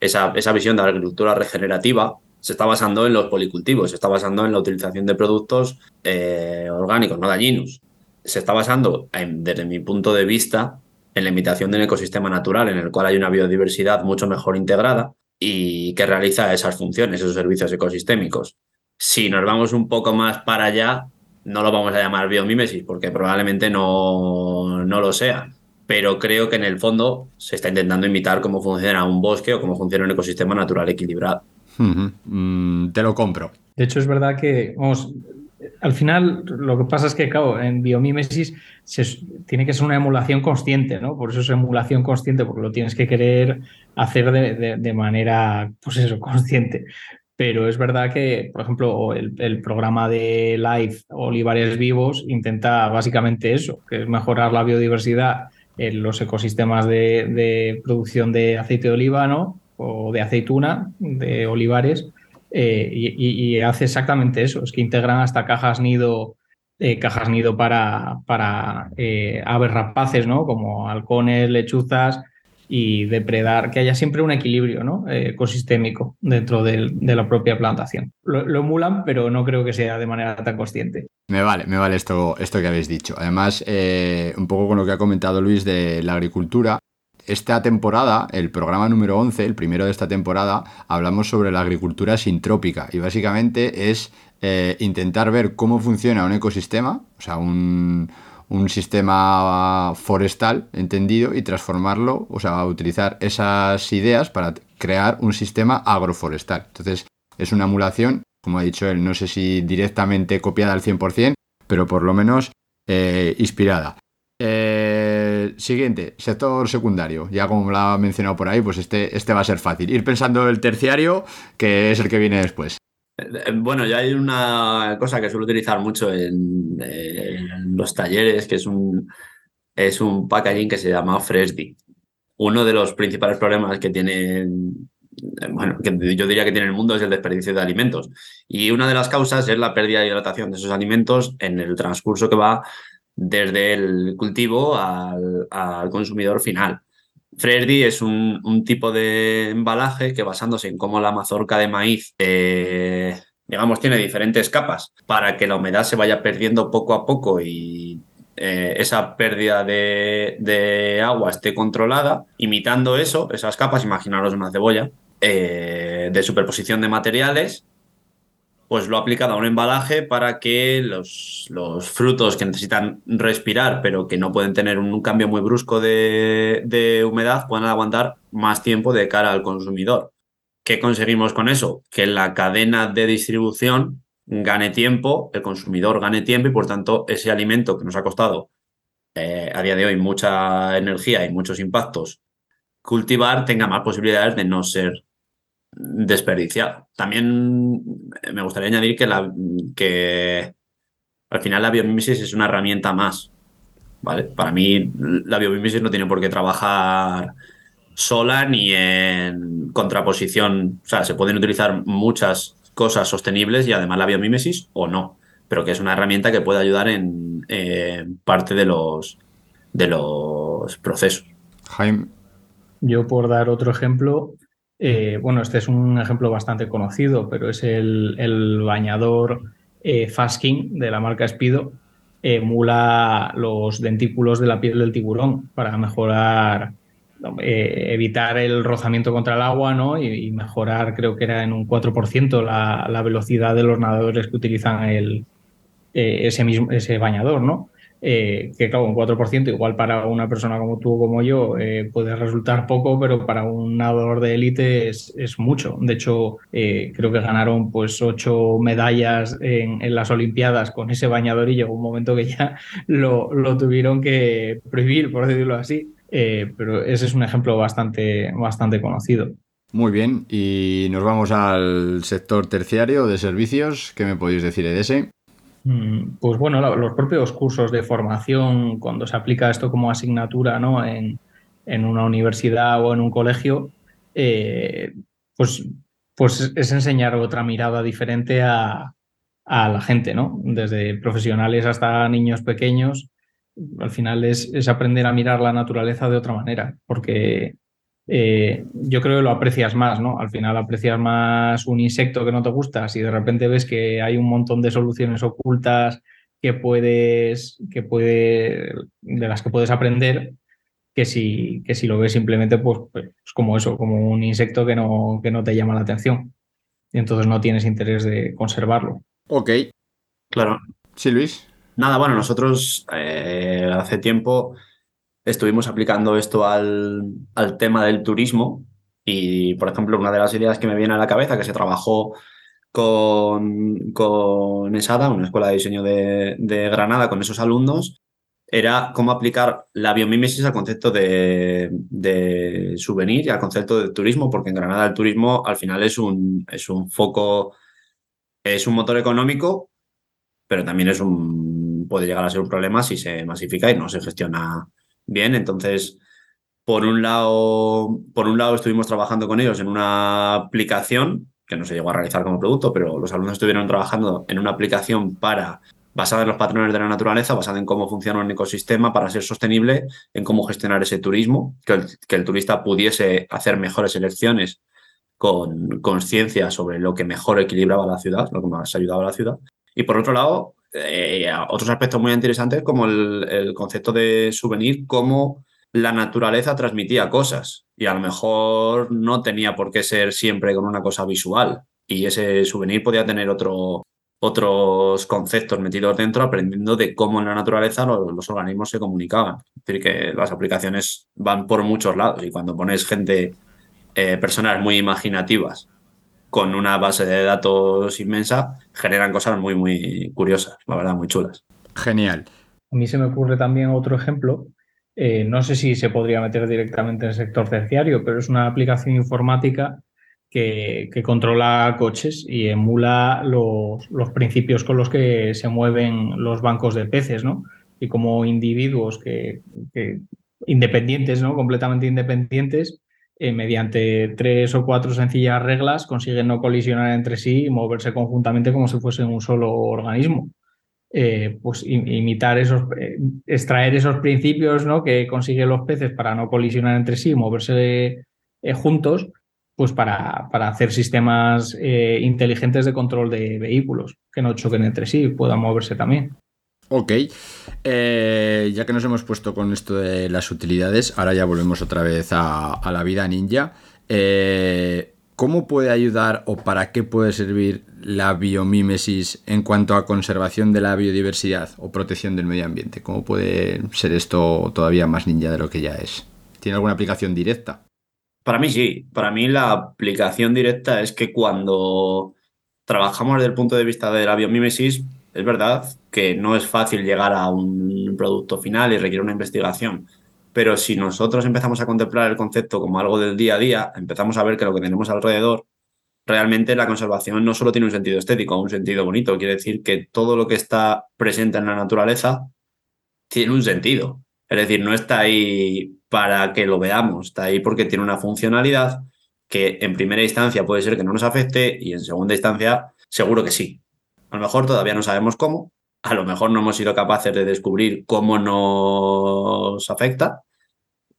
esa, esa visión de la agricultura regenerativa, se está basando en los policultivos, se está basando en la utilización de productos eh, orgánicos, no dañinos. Se está basando, desde mi punto de vista, en la imitación de un ecosistema natural en el cual hay una biodiversidad mucho mejor integrada y que realiza esas funciones, esos servicios ecosistémicos. Si nos vamos un poco más para allá, no lo vamos a llamar biomímesis porque probablemente no, no lo sea, pero creo que en el fondo se está intentando imitar cómo funciona un bosque o cómo funciona un ecosistema natural equilibrado. Mm, te lo compro. De hecho, es verdad que, al final lo que pasa es que, claro, en biomímesis se, tiene que ser una emulación consciente, ¿no? Por eso es emulación consciente, porque lo tienes que querer hacer de, manera, pues eso, consciente. Pero es verdad que, por ejemplo, el, programa de Live Olivares Vivos intenta básicamente eso, que es mejorar la biodiversidad en los ecosistemas de, producción de aceite de oliva. O de aceituna, de olivares, eh, y, hace exactamente eso, es que integran hasta cajas nido, eh, cajas nido para, para eh, aves rapaces, ¿no? Como halcones, lechuzas, y depredar, que haya siempre un equilibrio ¿no? ecosistémico dentro de, de, la propia plantación. Lo, lo, emulan, pero no creo que sea de manera tan consciente. Me vale, me vale esto, esto que habéis dicho. Además, un poco con lo que ha comentado Luis de la agricultura, esta temporada, el programa número 11, el primero de esta temporada, hablamos sobre la agricultura sintrópica y básicamente es eh, intentar ver cómo funciona un ecosistema, o sea, un, un, sistema forestal entendido y transformarlo, o sea, utilizar esas ideas para crear un sistema agroforestal. Entonces, es una emulación, como ha dicho él, no sé si directamente copiada al 100%, pero por lo menos eh, inspirada. Eh, siguiente, sector secundario. Ya como lo ha mencionado por ahí, pues este, este va a ser fácil. Ir pensando el terciario, que es el que viene después. Bueno, ya hay una cosa que suelo utilizar mucho en, los talleres, que es un, es un packaging que se llama Fresdi. Uno de los principales problemas que tiene, bueno, que yo diría que tiene el mundo es el desperdicio de alimentos. Y una de las causas es la pérdida de hidratación de esos alimentos en el transcurso que va desde el cultivo al, al consumidor final. Fresdi es un, un, tipo de embalaje que basándose en cómo la mazorca de maíz, eh, digamos, tiene diferentes capas para que la humedad se vaya perdiendo poco a poco y eh, esa pérdida de, de, agua esté controlada, imitando eso, esas capas, imaginaros una cebolla, eh, de superposición de materiales pues lo ha aplicado a un embalaje para que los, los, frutos que necesitan respirar, pero que no pueden tener un, cambio muy brusco de, de, humedad, puedan aguantar más tiempo de cara al consumidor. ¿Qué conseguimos con eso? Que la cadena de distribución gane tiempo, el consumidor gane tiempo y por tanto ese alimento que nos ha costado eh, a día de hoy mucha energía y muchos impactos cultivar tenga más posibilidades de no ser desperdiciado. También me gustaría añadir que, la, que al final la biomímesis es una herramienta más. ¿vale? Para mí la biomímesis no tiene por qué trabajar sola ni en contraposición. O sea, se pueden utilizar muchas cosas sostenibles y además la biomímesis o no, pero que es una herramienta que puede ayudar en eh, parte de los, de los procesos. Jaime. Yo por dar otro ejemplo, eh, bueno, este es un ejemplo bastante conocido, pero es el, bañador eh, Fasking de la marca Speedo. Emula los dentículos de la piel del tiburón para mejorar, eh, evitar el rozamiento contra el agua ¿no? y, mejorar, creo que era en un 4% la, la velocidad de los nadadores que utilizan el, eh, ese, mismo, ese bañador, ¿no? Eh, que claro, un 4% igual para una persona como tú o como yo eh, puede resultar poco, pero para un nadador de élite es, es, mucho. De hecho, eh, creo que ganaron pues ocho medallas en, las Olimpiadas con ese bañador y llegó un momento que ya lo, lo tuvieron que prohibir, por decirlo así. Pero ese es un ejemplo bastante, bastante conocido. Muy bien, y nos vamos al sector terciario de servicios. ¿Qué me podéis decir de ese? Mm, pues bueno, los propios cursos de formación, cuando se aplica esto como asignatura ¿no? en, en una universidad o en un colegio, eh, pues, pues es enseñar otra mirada diferente a, a, la gente, ¿no? Desde profesionales hasta niños pequeños. Al final es, es aprender a mirar la naturaleza de otra manera, porque eh, yo creo que lo aprecias más, ¿no? Al final aprecias más un insecto que no te gusta, si de repente ves que hay un montón de soluciones ocultas que puedes, que puede, de las que puedes aprender, que si, que si lo ves simplemente, pues, pues como eso, como un insecto que no, que no te llama la atención. Y entonces no tienes interés de conservarlo. Ok. Claro. Sí, Luis. Nada, bueno, nosotros eh, hace tiempo estuvimos aplicando esto al, al, tema del turismo y, por ejemplo, una de las ideas que me viene a la cabeza, que se trabajó con, con ESADA, una escuela de diseño de, de Granada, con esos alumnos, era cómo aplicar la biomímesis al concepto de, de, souvenir y al concepto de turismo, porque en Granada el turismo al final es un, es un foco, es un motor económico, pero también es un, puede llegar a ser un problema si se masifica y no se gestiona bien. Entonces, por un lado, por un lado estuvimos trabajando con ellos en una aplicación que no se llegó a realizar como producto, pero los alumnos estuvieron trabajando en una aplicación para basada en los patrones de la naturaleza, basada en cómo funciona un ecosistema para ser sostenible, en cómo gestionar ese turismo, que el, que el turista pudiese hacer mejores elecciones con conciencia sobre lo que mejor equilibraba la ciudad, lo que más ayudaba a la ciudad. Y por otro lado, eh, otros aspectos muy interesantes como el, el, concepto de souvenir, cómo la naturaleza transmitía cosas y a lo mejor no tenía por qué ser siempre con una cosa visual y ese souvenir podía tener otro, otros conceptos metidos dentro aprendiendo de cómo en la naturaleza los, los, organismos se comunicaban. Es decir, que las aplicaciones van por muchos lados y cuando pones gente, eh, personas muy imaginativas con una base de datos inmensa, generan cosas muy, muy curiosas, la verdad, muy chulas. Genial. A mí se me ocurre también otro ejemplo. Eh, no sé si se podría meter directamente en el sector terciario, pero es una aplicación informática que, que controla coches y emula los, los, principios con los que se mueven los bancos de peces, ¿no? Y como individuos que, que independientes, ¿no? Completamente independientes, eh, mediante tres o cuatro sencillas reglas consiguen no colisionar entre sí y moverse conjuntamente como si fuesen un solo organismo. Eh, pues imitar esos, eh, extraer esos principios ¿no? que consiguen los peces para no colisionar entre sí y moverse juntos, pues para, para hacer sistemas inteligentes de control de vehículos que no choquen entre sí y puedan moverse también. Ok, eh, ya que nos hemos puesto con esto de las utilidades, ahora ya volvemos otra vez a, la vida ninja. Eh, ¿Cómo puede ayudar o para qué puede servir la biomímesis en cuanto a conservación de la biodiversidad o protección del medio ambiente? ¿Cómo puede ser esto todavía más ninja de lo que ya es? ¿Tiene alguna aplicación directa? Para mí sí, para mí la aplicación directa es que cuando trabajamos desde el punto de vista de la biomímesis, es verdad que no es fácil llegar a un producto final y requiere una investigación, pero si nosotros empezamos a contemplar el concepto como algo del día a día, empezamos a ver que lo que tenemos alrededor, realmente la conservación no solo tiene un sentido estético, un sentido bonito, quiere decir que todo lo que está presente en la naturaleza tiene un sentido. Es decir, no está ahí para que lo veamos. Está ahí porque tiene una funcionalidad que en primera instancia puede ser que no nos afecte y en segunda instancia seguro que sí. A lo mejor todavía no sabemos cómo, a lo mejor no hemos sido capaces de descubrir cómo nos afecta,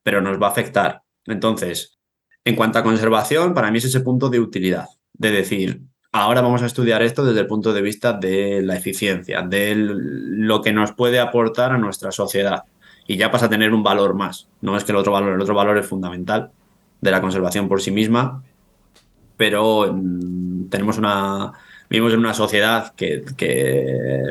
pero nos va a afectar. Entonces, en cuanto a conservación, para mí es ese punto de utilidad, de decir, ahora vamos a estudiar esto desde el punto de vista de la eficiencia, de lo que nos puede aportar a nuestra sociedad. Y ya pasa a tener un valor más. No es que el otro valor, el otro valor es fundamental de la conservación por sí misma, pero mm, tenemos una, vivimos en una sociedad que,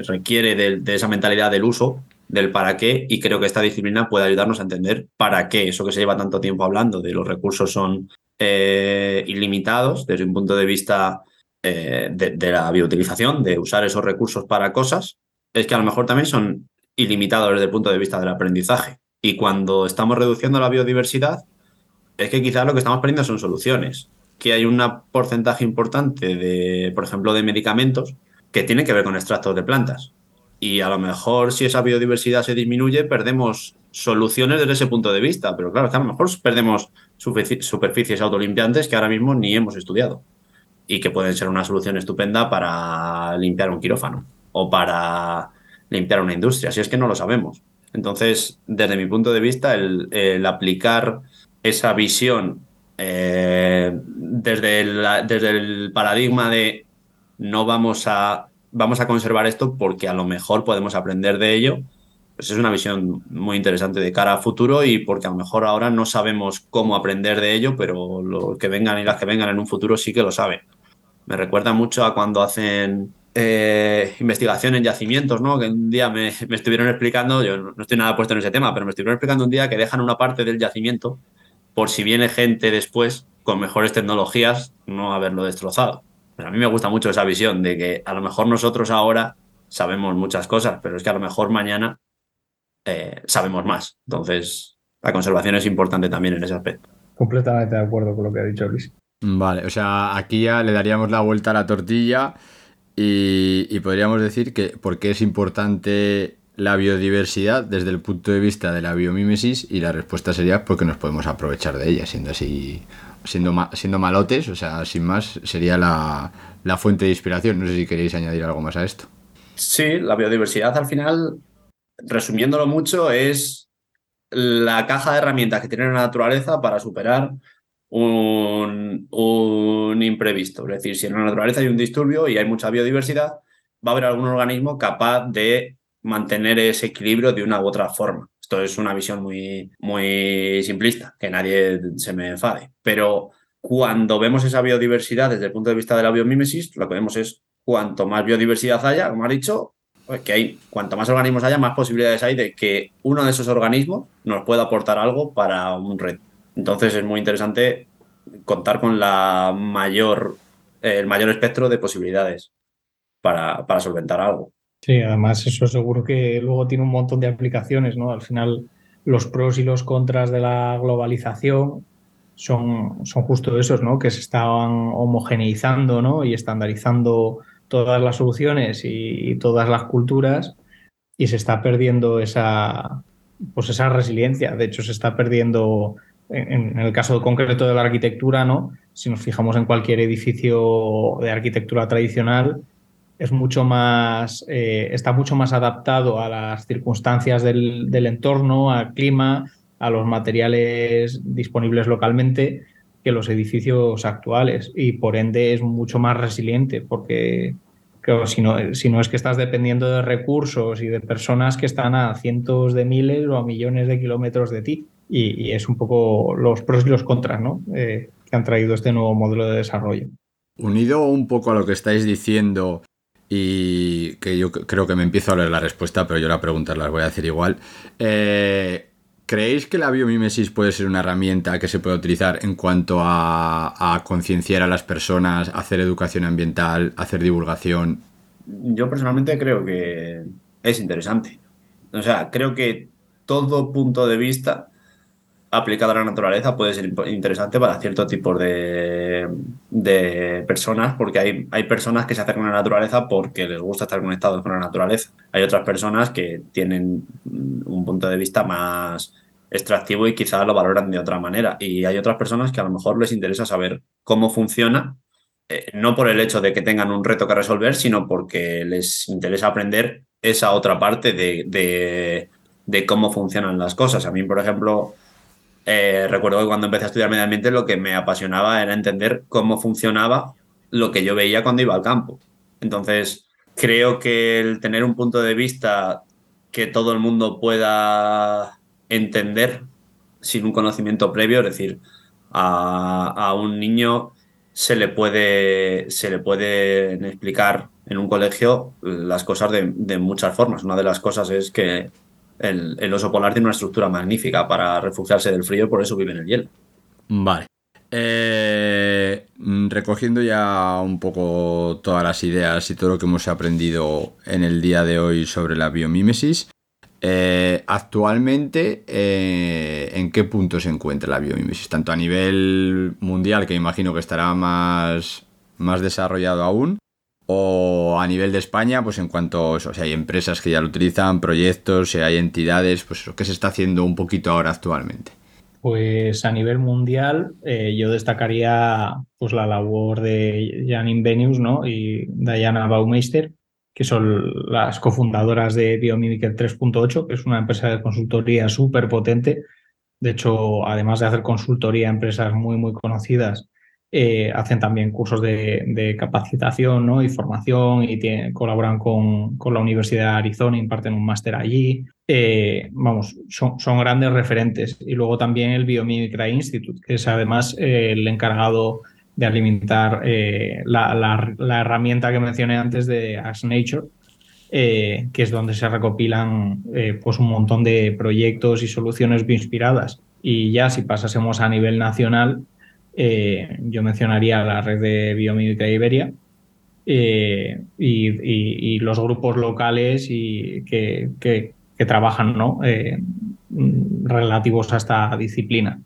requiere de, esa mentalidad del uso, del para qué, y creo que esta disciplina puede ayudarnos a entender para qué, eso que se lleva tanto tiempo hablando, de los recursos son eh, ilimitados desde un punto de vista eh, de, la bioutilización, de usar esos recursos para cosas, es que a lo mejor también son ilimitados desde el punto de vista del aprendizaje. Y cuando estamos reduciendo la biodiversidad, es que quizás lo que estamos perdiendo son soluciones. Que hay un porcentaje importante de, por ejemplo, de medicamentos que tienen que ver con extractos de plantas. Y a lo mejor si esa biodiversidad se disminuye, perdemos soluciones desde ese punto de vista. Pero claro, que a lo mejor perdemos superficies autolimpiantes que ahora mismo ni hemos estudiado y que pueden ser una solución estupenda para limpiar un quirófano o para limpiar una industria, si es que no lo sabemos. Entonces, desde mi punto de vista, el, aplicar esa visión eh, desde, el, desde el paradigma de no vamos a, vamos a conservar esto porque a lo mejor podemos aprender de ello, pues es una visión muy interesante de cara a futuro y porque a lo mejor ahora no sabemos cómo aprender de ello, pero los que vengan y las que vengan en un futuro sí que lo saben. Me recuerda mucho a cuando hacen eh, investigación en yacimientos, ¿no? Que un día me, estuvieron explicando, yo no estoy nada puesto en ese tema, pero me estuvieron explicando un día que dejan una parte del yacimiento por si viene gente después con mejores tecnologías no haberlo destrozado. Pero a mí me gusta mucho esa visión de que a lo mejor nosotros ahora sabemos muchas cosas, pero es que a lo mejor mañana eh, sabemos más. Entonces, la conservación es importante también en ese aspecto. Completamente de acuerdo con lo que ha dicho Luis. Vale, o sea, aquí ya le daríamos la vuelta a la tortilla y, podríamos decir que porque es importante la biodiversidad desde el punto de vista de la biomímesis y la respuesta sería porque nos podemos aprovechar de ella, siendo así, siendo, siendo malotes, o sea, sin más, sería la, la fuente de inspiración. No sé si queréis añadir algo más a esto. Sí, la biodiversidad al final resumiéndolo mucho, es la caja de herramientas que tiene la naturaleza para superar un, un, imprevisto. Es decir, si en la naturaleza hay un disturbio y hay mucha biodiversidad, va a haber algún organismo capaz de mantener ese equilibrio de una u otra forma. Esto es una visión muy, muy simplista, que nadie se me enfade. Pero cuando vemos esa biodiversidad desde el punto de vista de la biomímesis, lo que vemos es cuanto más biodiversidad haya, como ha dicho, pues que hay, cuanto más organismos haya, más posibilidades hay de que uno de esos organismos nos pueda aportar algo para un red. Entonces es muy interesante contar con la mayor, el mayor espectro de posibilidades para, para solventar algo. Sí, además eso seguro que luego tiene un montón de aplicaciones, ¿no? Al final los pros y los contras de la globalización son, son justo esos, ¿no? Que se estaban homogeneizando, ¿no? Y estandarizando todas las soluciones y, todas las culturas y se está perdiendo esa, pues esa resiliencia. De hecho, se está perdiendo, en, el caso concreto de la arquitectura, ¿no? si nos fijamos en cualquier edificio de arquitectura tradicional, es mucho más, eh, está mucho más adaptado a las circunstancias del, del entorno, al clima, a los materiales disponibles localmente que los edificios actuales y por ende es mucho más resiliente porque si no, si no es que estás dependiendo de recursos y de personas que están a cientos de miles o a millones de kilómetros de ti y, es un poco los pros y los contras. Eh, que han traído este nuevo modelo de desarrollo. Unido un poco a lo que estáis diciendo y que yo creo que me empiezo a leer la respuesta, pero yo la pregunta las voy a decir igual. Eh, ¿Creéis que la biomímesis puede ser una herramienta que se puede utilizar en cuanto a, concienciar a las personas, hacer educación ambiental, hacer divulgación? Yo personalmente creo que es interesante. O sea, creo que todo punto de vista aplicado a la naturaleza puede ser interesante para ciertos tipos de, de, personas, porque hay, hay personas que se acercan a la naturaleza porque les gusta estar conectados con la naturaleza. Hay otras personas que tienen un punto de vista más extractivo y quizás lo valoran de otra manera. Y hay otras personas que a lo mejor les interesa saber cómo funciona, eh, no por el hecho de que tengan un reto que resolver, sino porque les interesa aprender esa otra parte de, de, cómo funcionan las cosas. A mí, por ejemplo, eh, recuerdo que cuando empecé a estudiar medio ambiente lo que me apasionaba era entender cómo funcionaba lo que yo veía cuando iba al campo. Entonces, creo que el tener un punto de vista que todo el mundo pueda entender sin un conocimiento previo, es decir, a, un niño se le puede se le pueden explicar en un colegio las cosas de, muchas formas. Una de las cosas es que el, oso polar tiene una estructura magnífica para refugiarse del frío, por eso vive en el hielo. Vale. Eh, recogiendo ya un poco todas las ideas y todo lo que hemos aprendido en el día de hoy sobre la biomímesis, eh, actualmente, eh, ¿en qué punto se encuentra la biomímesis? Tanto a nivel mundial, que imagino que estará más, más desarrollado aún, o a nivel de España, pues en cuanto a si hay empresas que ya lo utilizan, proyectos, si hay entidades, pues ¿qué se está haciendo un poquito ahora actualmente? Pues a nivel mundial, eh, yo destacaría pues, la labor de Janine Benius ¿no? y Diana Baumeister, que son las cofundadoras de Biomimic 3.8, que es una empresa de consultoría súper potente. De hecho, además de hacer consultoría a empresas muy, muy conocidas, eh, hacen también cursos de, capacitación ¿no? y formación y colaboran con, la Universidad de Arizona, imparten un máster allí. Eh, vamos, son, son, grandes referentes. Y luego también el Biomimicry Institute, que es además eh, el encargado de alimentar eh, la, herramienta que mencioné antes de As Nature, que es donde se recopilan pues un montón de proyectos y soluciones inspiradas. Y ya si pasásemos a nivel nacional, yo mencionaría la red de Biomímica Iberia y, los grupos locales y que, trabajan ¿no? relativos a esta disciplina.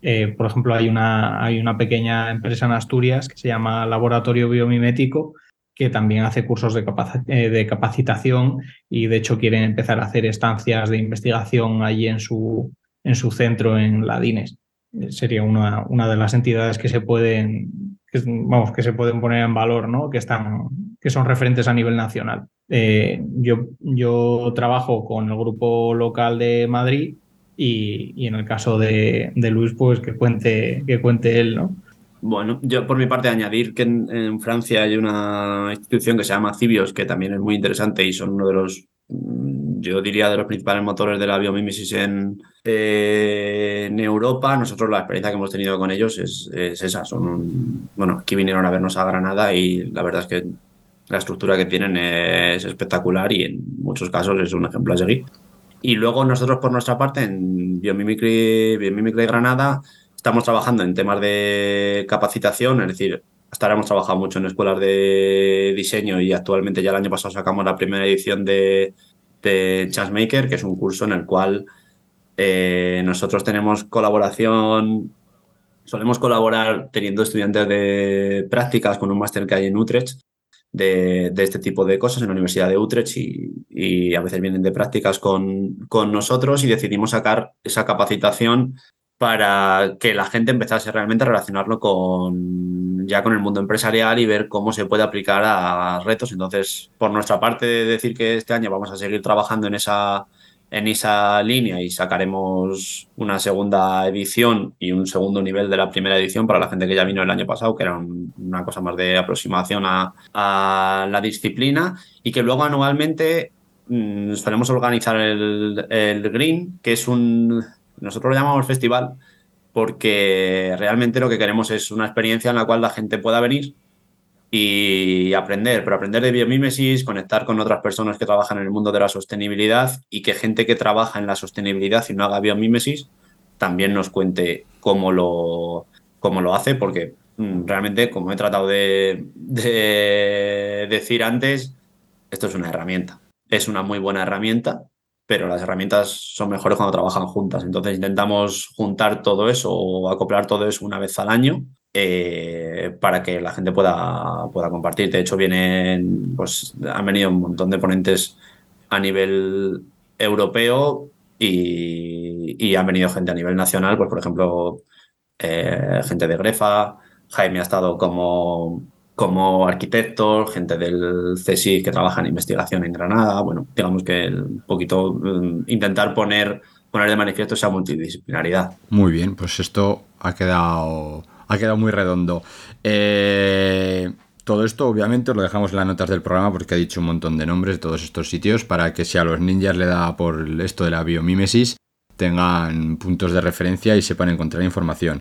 Eh, por ejemplo, hay una, hay una pequeña empresa en Asturias que se llama Laboratorio Biomimético, que también hace cursos de, eh, de, capacitación y de hecho quieren empezar a hacer estancias de investigación allí en su, en su centro en Ladines. Eh, sería una, una de las entidades que se pueden, vamos, que se pueden poner en valor, ¿no? que, están, que son referentes a nivel nacional. yo, yo trabajo con el grupo local de Madrid y, en el caso de, Luis, pues que cuente, que cuente él, ¿no? Bueno, yo por mi parte añadir que en, Francia hay una institución que se llama Cibios, que también es muy interesante y son uno de los, yo diría, de los principales motores de la biomímesis en, en Europa. Nosotros la experiencia que hemos tenido con ellos es, esa. Son bueno, aquí vinieron a vernos a Granada y la verdad es que la estructura que tienen es espectacular y en muchos casos es un ejemplo a seguir. Y luego nosotros por nuestra parte en Biomimicry, Biomimicry Granada estamos trabajando en temas de capacitación, es decir, hasta ahora hemos trabajado mucho en escuelas de diseño y actualmente ya el año pasado sacamos la primera edición de, de Maker, que es un curso en el cual eh, nosotros tenemos colaboración, solemos colaborar teniendo estudiantes de prácticas con un máster que hay en Utrecht de, este tipo de cosas en la Universidad de Utrecht y, a veces vienen de prácticas con, con, nosotros y decidimos sacar esa capacitación para que la gente empezase realmente a relacionarlo con ya con el mundo empresarial y ver cómo se puede aplicar a retos. Entonces, por nuestra parte, decir que este año vamos a seguir trabajando en esa en esa línea y sacaremos una segunda edición y un segundo nivel de la primera edición para la gente que ya vino el año pasado, que era una cosa más de aproximación a, la disciplina y que luego anualmente mm, solemos organizar el, el, Green, que es un, nosotros lo llamamos festival porque realmente lo que queremos es una experiencia en la cual la gente pueda venir y aprender, pero aprender de biomímesis, conectar con otras personas que trabajan en el mundo de la sostenibilidad y que gente que trabaja en la sostenibilidad y no haga biomímesis también nos cuente cómo lo, cómo lo hace, porque mm, realmente, como he tratado de, de decir antes, esto es una herramienta. Es una muy buena herramienta, pero las herramientas son mejores cuando trabajan juntas. Entonces intentamos juntar todo eso o acoplar todo eso una vez al año eh, para que la gente pueda, pueda compartir. De hecho, vienen, pues, han venido un montón de ponentes a nivel europeo y, y han venido gente a nivel nacional, pues por ejemplo, eh, gente de Grefa, Jaime ha estado como, como arquitecto, gente del CSI que trabaja en investigación en Granada, bueno, digamos que un poquito mm, intentar poner, poner de manifiesto esa multidisciplinaridad. Muy bien, pues esto ha quedado, ha quedado muy redondo. Eh, todo esto obviamente lo dejamos en las notas del programa porque ha dicho un montón de nombres de todos estos sitios para que si a los ninjas le da por esto de la biomímesis tengan puntos de referencia y sepan encontrar información.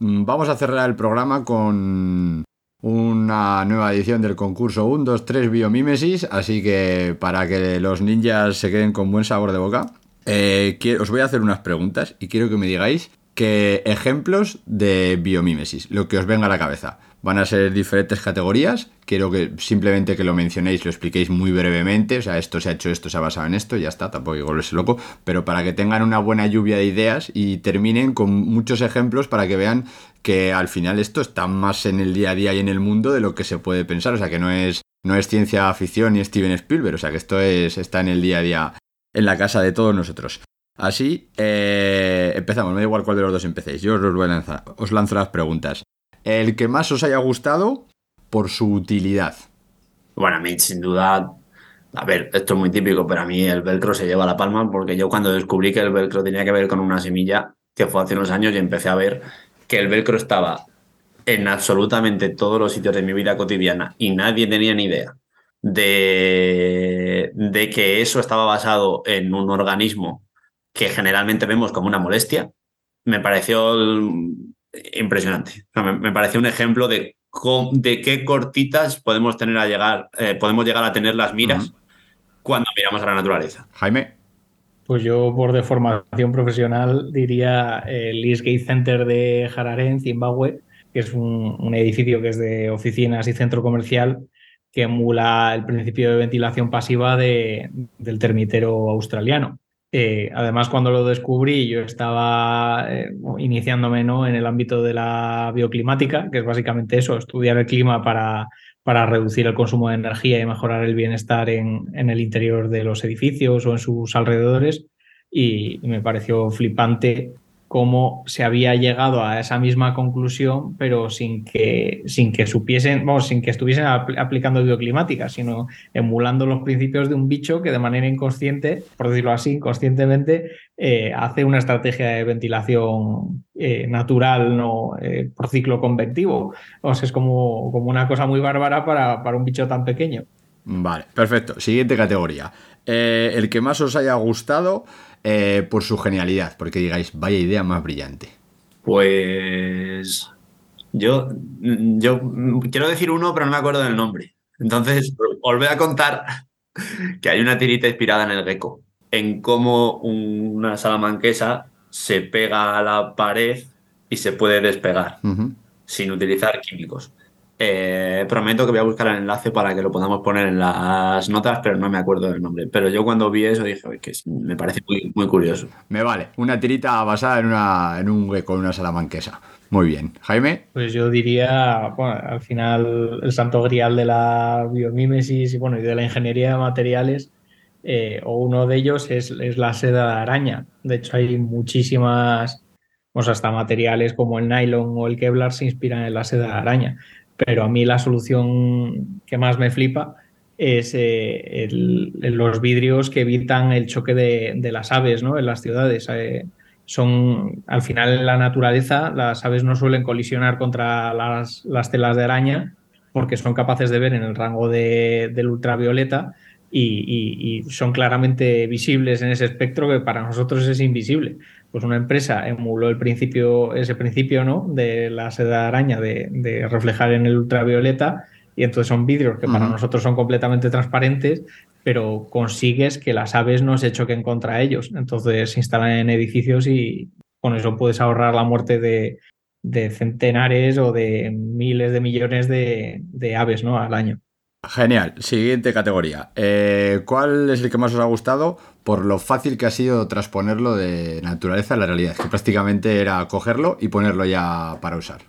Mm, Vamos a cerrar el programa con una nueva edición del concurso 1, 2, 3 biomímesis, así que para que los ninjas se queden con buen sabor de boca, eh, os voy a hacer unas preguntas y quiero que me digáis que ejemplos de biomímesis, lo que os venga a la cabeza. Van a ser diferentes categorías, quiero que simplemente que lo mencionéis, lo expliquéis muy brevemente, o sea, esto se ha hecho esto, se ha basado en esto, ya está, tampoco hay que volverse loco, pero para que tengan una buena lluvia de ideas y terminen con muchos ejemplos para que vean que al final esto está más en el día a día y en el mundo de lo que se puede pensar, o sea, que no es, no es ciencia ficción ni Steven Spielberg, o sea, que esto es, está en el día a día en la casa de todos nosotros. Así, eh, empezamos, me da igual cuál de los dos empecéis, yo os, voy a lanzar, os lanzo las preguntas. El que más os haya gustado por su utilidad. Bueno, a mí sin duda, a ver, esto es muy típico, pero a mí el velcro se lleva la palma porque yo cuando descubrí que el velcro tenía que ver con una semilla, que fue hace unos años, y empecé a ver que el velcro estaba en absolutamente todos los sitios de mi vida cotidiana y nadie tenía ni idea de, de que eso estaba basado en un organismo que generalmente vemos como una molestia, me pareció impresionante. O sea, me, me pareció un ejemplo de, cómo- de qué cortitas podemos tener a llegar, eh, podemos llegar a tener las miras cuando miramos a la naturaleza. Jaime, Pues yo, por de formación profesional, diría el Eastgate Center de Harare, en Zimbabue, que es un, un edificio que es de oficinas y centro comercial que emula el principio de ventilación pasiva de- del termitero australiano. Eh, además, cuando lo descubrí, yo estaba eh, iniciándome ¿no? en el ámbito de la bioclimática, que es básicamente eso, estudiar el clima para, para reducir el consumo de energía y mejorar el bienestar en, en el interior de los edificios o en sus alrededores. Y, y me pareció flipante cómo se había llegado a esa misma conclusión, pero sin que, sin que supiesen, vamos, sin que estuviesen apl- aplicando bioclimática, sino emulando los principios de un bicho que de manera inconsciente, por decirlo así, inconscientemente, eh, hace una estrategia de ventilación eh, natural, no eh, por ciclo convectivo. O sea, es como, como una cosa muy bárbara para, para un bicho tan pequeño. Vale, perfecto. Siguiente categoría. El que más os haya gustado eh, por su genialidad, porque digáis, vaya idea más brillante. Pues yo, yo quiero decir uno, pero no me acuerdo del nombre. Entonces, os voy a contar que hay una tirita inspirada en el gecko, en cómo una salamanquesa se pega a la pared y se puede despegar sin utilizar químicos. Eh, prometo que voy a buscar el enlace para que lo podamos poner en las notas, pero no me acuerdo del nombre. Pero yo cuando vi eso dije "Oye, que me parece muy, muy curioso. Me vale. Una tirita basada en, una, en un hueco, en una salamanquesa. Muy bien. Jaime, Pues yo diría, bueno, al final el santo grial de la biomímesis y, bueno, y de la ingeniería de materiales, eh, o uno de ellos es, es la seda de araña. De hecho, hay muchísimas, sea, hasta materiales como el nylon o el Kevlar se inspiran en la seda de araña. Pero a mí la solución que más me flipa es eh, los vidrios que evitan el choque de, de las aves ¿no? en las ciudades. Eh, son, al final en la naturaleza, las aves no suelen colisionar contra las, las telas de araña porque son capaces de ver en el rango de- del ultravioleta y, y- y son claramente visibles en ese espectro que para nosotros es invisible. Pues una empresa emuló el principio, ese principio ¿no? de la seda de araña de, de reflejar en el ultravioleta y entonces son vidrios que para nosotros son completamente transparentes pero consigues que las aves no se choquen contra ellos. Entonces se instalan en edificios y con eso puedes ahorrar la muerte de, de centenares o de miles de millones de, de aves ¿no? al año. Genial. Siguiente categoría. Eh, ¿Cuál es el que más os ha gustado por lo fácil que ha sido transponerlo de naturaleza a la realidad? Que prácticamente era cogerlo y ponerlo ya para usar.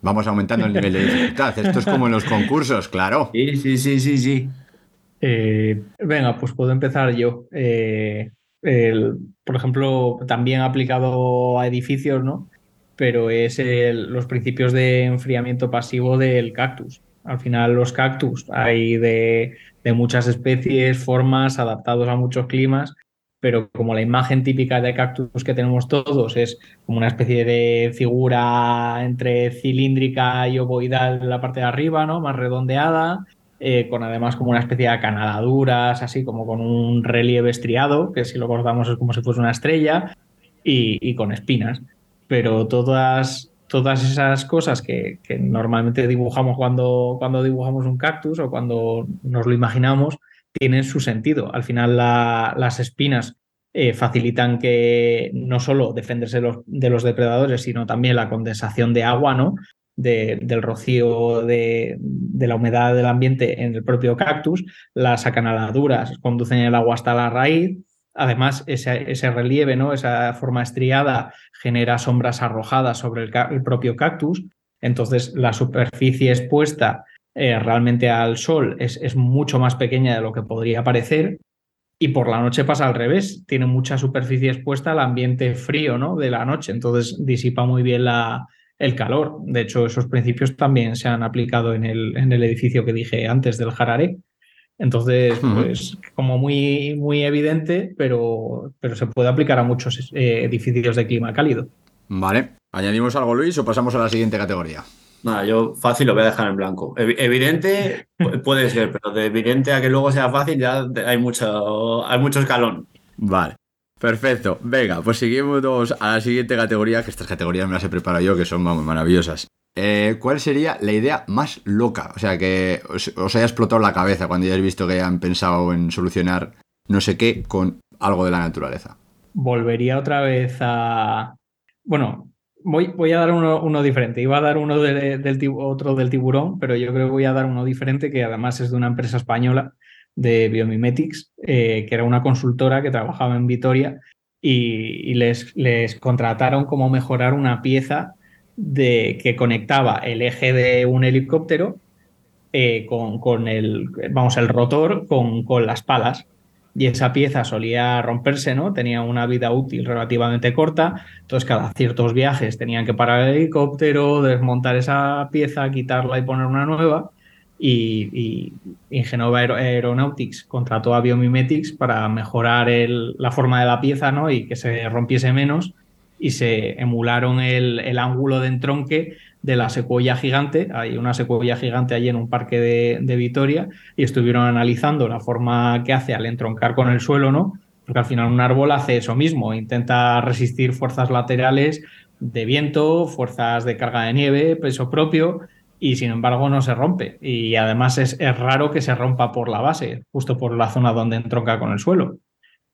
Vamos aumentando el nivel de dificultad. Esto es como en los concursos, claro. Sí, sí, sí, sí, sí. Eh, venga, pues puedo empezar yo. Eh, el, por ejemplo, también aplicado a edificios, ¿no? Pero es el- los principios de enfriamiento pasivo del cactus. Al final, los cactus hay de, muchas especies, formas, adaptados a muchos climas, pero como la imagen típica de cactus que tenemos todos es como una especie de figura entre cilíndrica y ovoidal en la parte de arriba, ¿no? Más redondeada, eh, con además como una especie de acanaladuras, así como con un relieve estriado, que si lo cortamos es como si fuese una estrella, y con espinas. Pero todas, todas esas cosas que, normalmente dibujamos cuando, cuando dibujamos un cactus o cuando nos lo imaginamos, tienen su sentido. Al final la- las espinas eh, facilitan que no solo defenderse los- de los depredadores, sino también la condensación de agua, ¿no? De- del rocío de, de la humedad del ambiente en el propio cactus. Las acanaladuras conducen el agua hasta la raíz. Además, ese, ese relieve, ¿no? esa forma estriada genera sombras arrojadas sobre el, propio cactus. Entonces, la superficie expuesta eh, realmente al sol es, es mucho más pequeña de lo que podría parecer. Y por la noche pasa al revés, tiene mucha superficie expuesta al ambiente frío ¿no? de la noche, entonces disipa muy bien la, el calor. De hecho, esos principios también se han aplicado en el, en el edificio que dije antes del Harare. Entonces, pues como muy, muy evidente, pero, pero se puede aplicar a muchos eh, edificios de clima cálido. Vale. ¿Añadimos algo, Luis, o pasamos a la siguiente categoría? Nada, yo fácil lo voy a dejar en blanco. Evi- Evidente pu- puede ser, pero de evidente a que luego sea fácil ya hay mucho, hay mucho escalón. Vale. Perfecto. Venga, pues seguimos a la siguiente categoría, que estas categorías me las he preparado yo, que son maravillosas. Eh, ¿Cuál sería la idea más loca? O sea, que os, haya explotado la cabeza cuando hayáis visto que hayan pensado en solucionar no sé qué con algo de la naturaleza. volvería otra vez a. Bueno, voy, a dar uno, diferente. Iba a dar uno de- del otro del tiburón, pero yo creo que voy a dar uno diferente que además es de una empresa española de Biomimetics, eh, que era una consultora que trabajaba en Vitoria y, y les, les contrataron como mejorar una pieza de, que conectaba el eje de un helicóptero eh, con, con el, vamos, el rotor con, con las palas y esa pieza solía romperse, ¿no? Tenía una vida útil relativamente corta, entonces cada ciertos viajes tenían que parar el helicóptero, desmontar esa pieza, quitarla y poner una nueva. Y, y Ingenova Aero- Aeronautics contrató a Biomimetics para mejorar el- la forma de la pieza ¿no? y que se rompiese menos y se emularon el, el ángulo de entronque de la secuoya gigante. Hay una secuoya gigante allí en un parque de, de Vitoria y estuvieron analizando la forma que hace al entroncar con el suelo, ¿no? Porque al final un árbol hace eso mismo, intenta resistir fuerzas laterales de viento, fuerzas de carga de nieve, peso propio, y sin embargo no se rompe. Y además es, es raro que se rompa por la base, justo por la zona donde entronca con el suelo.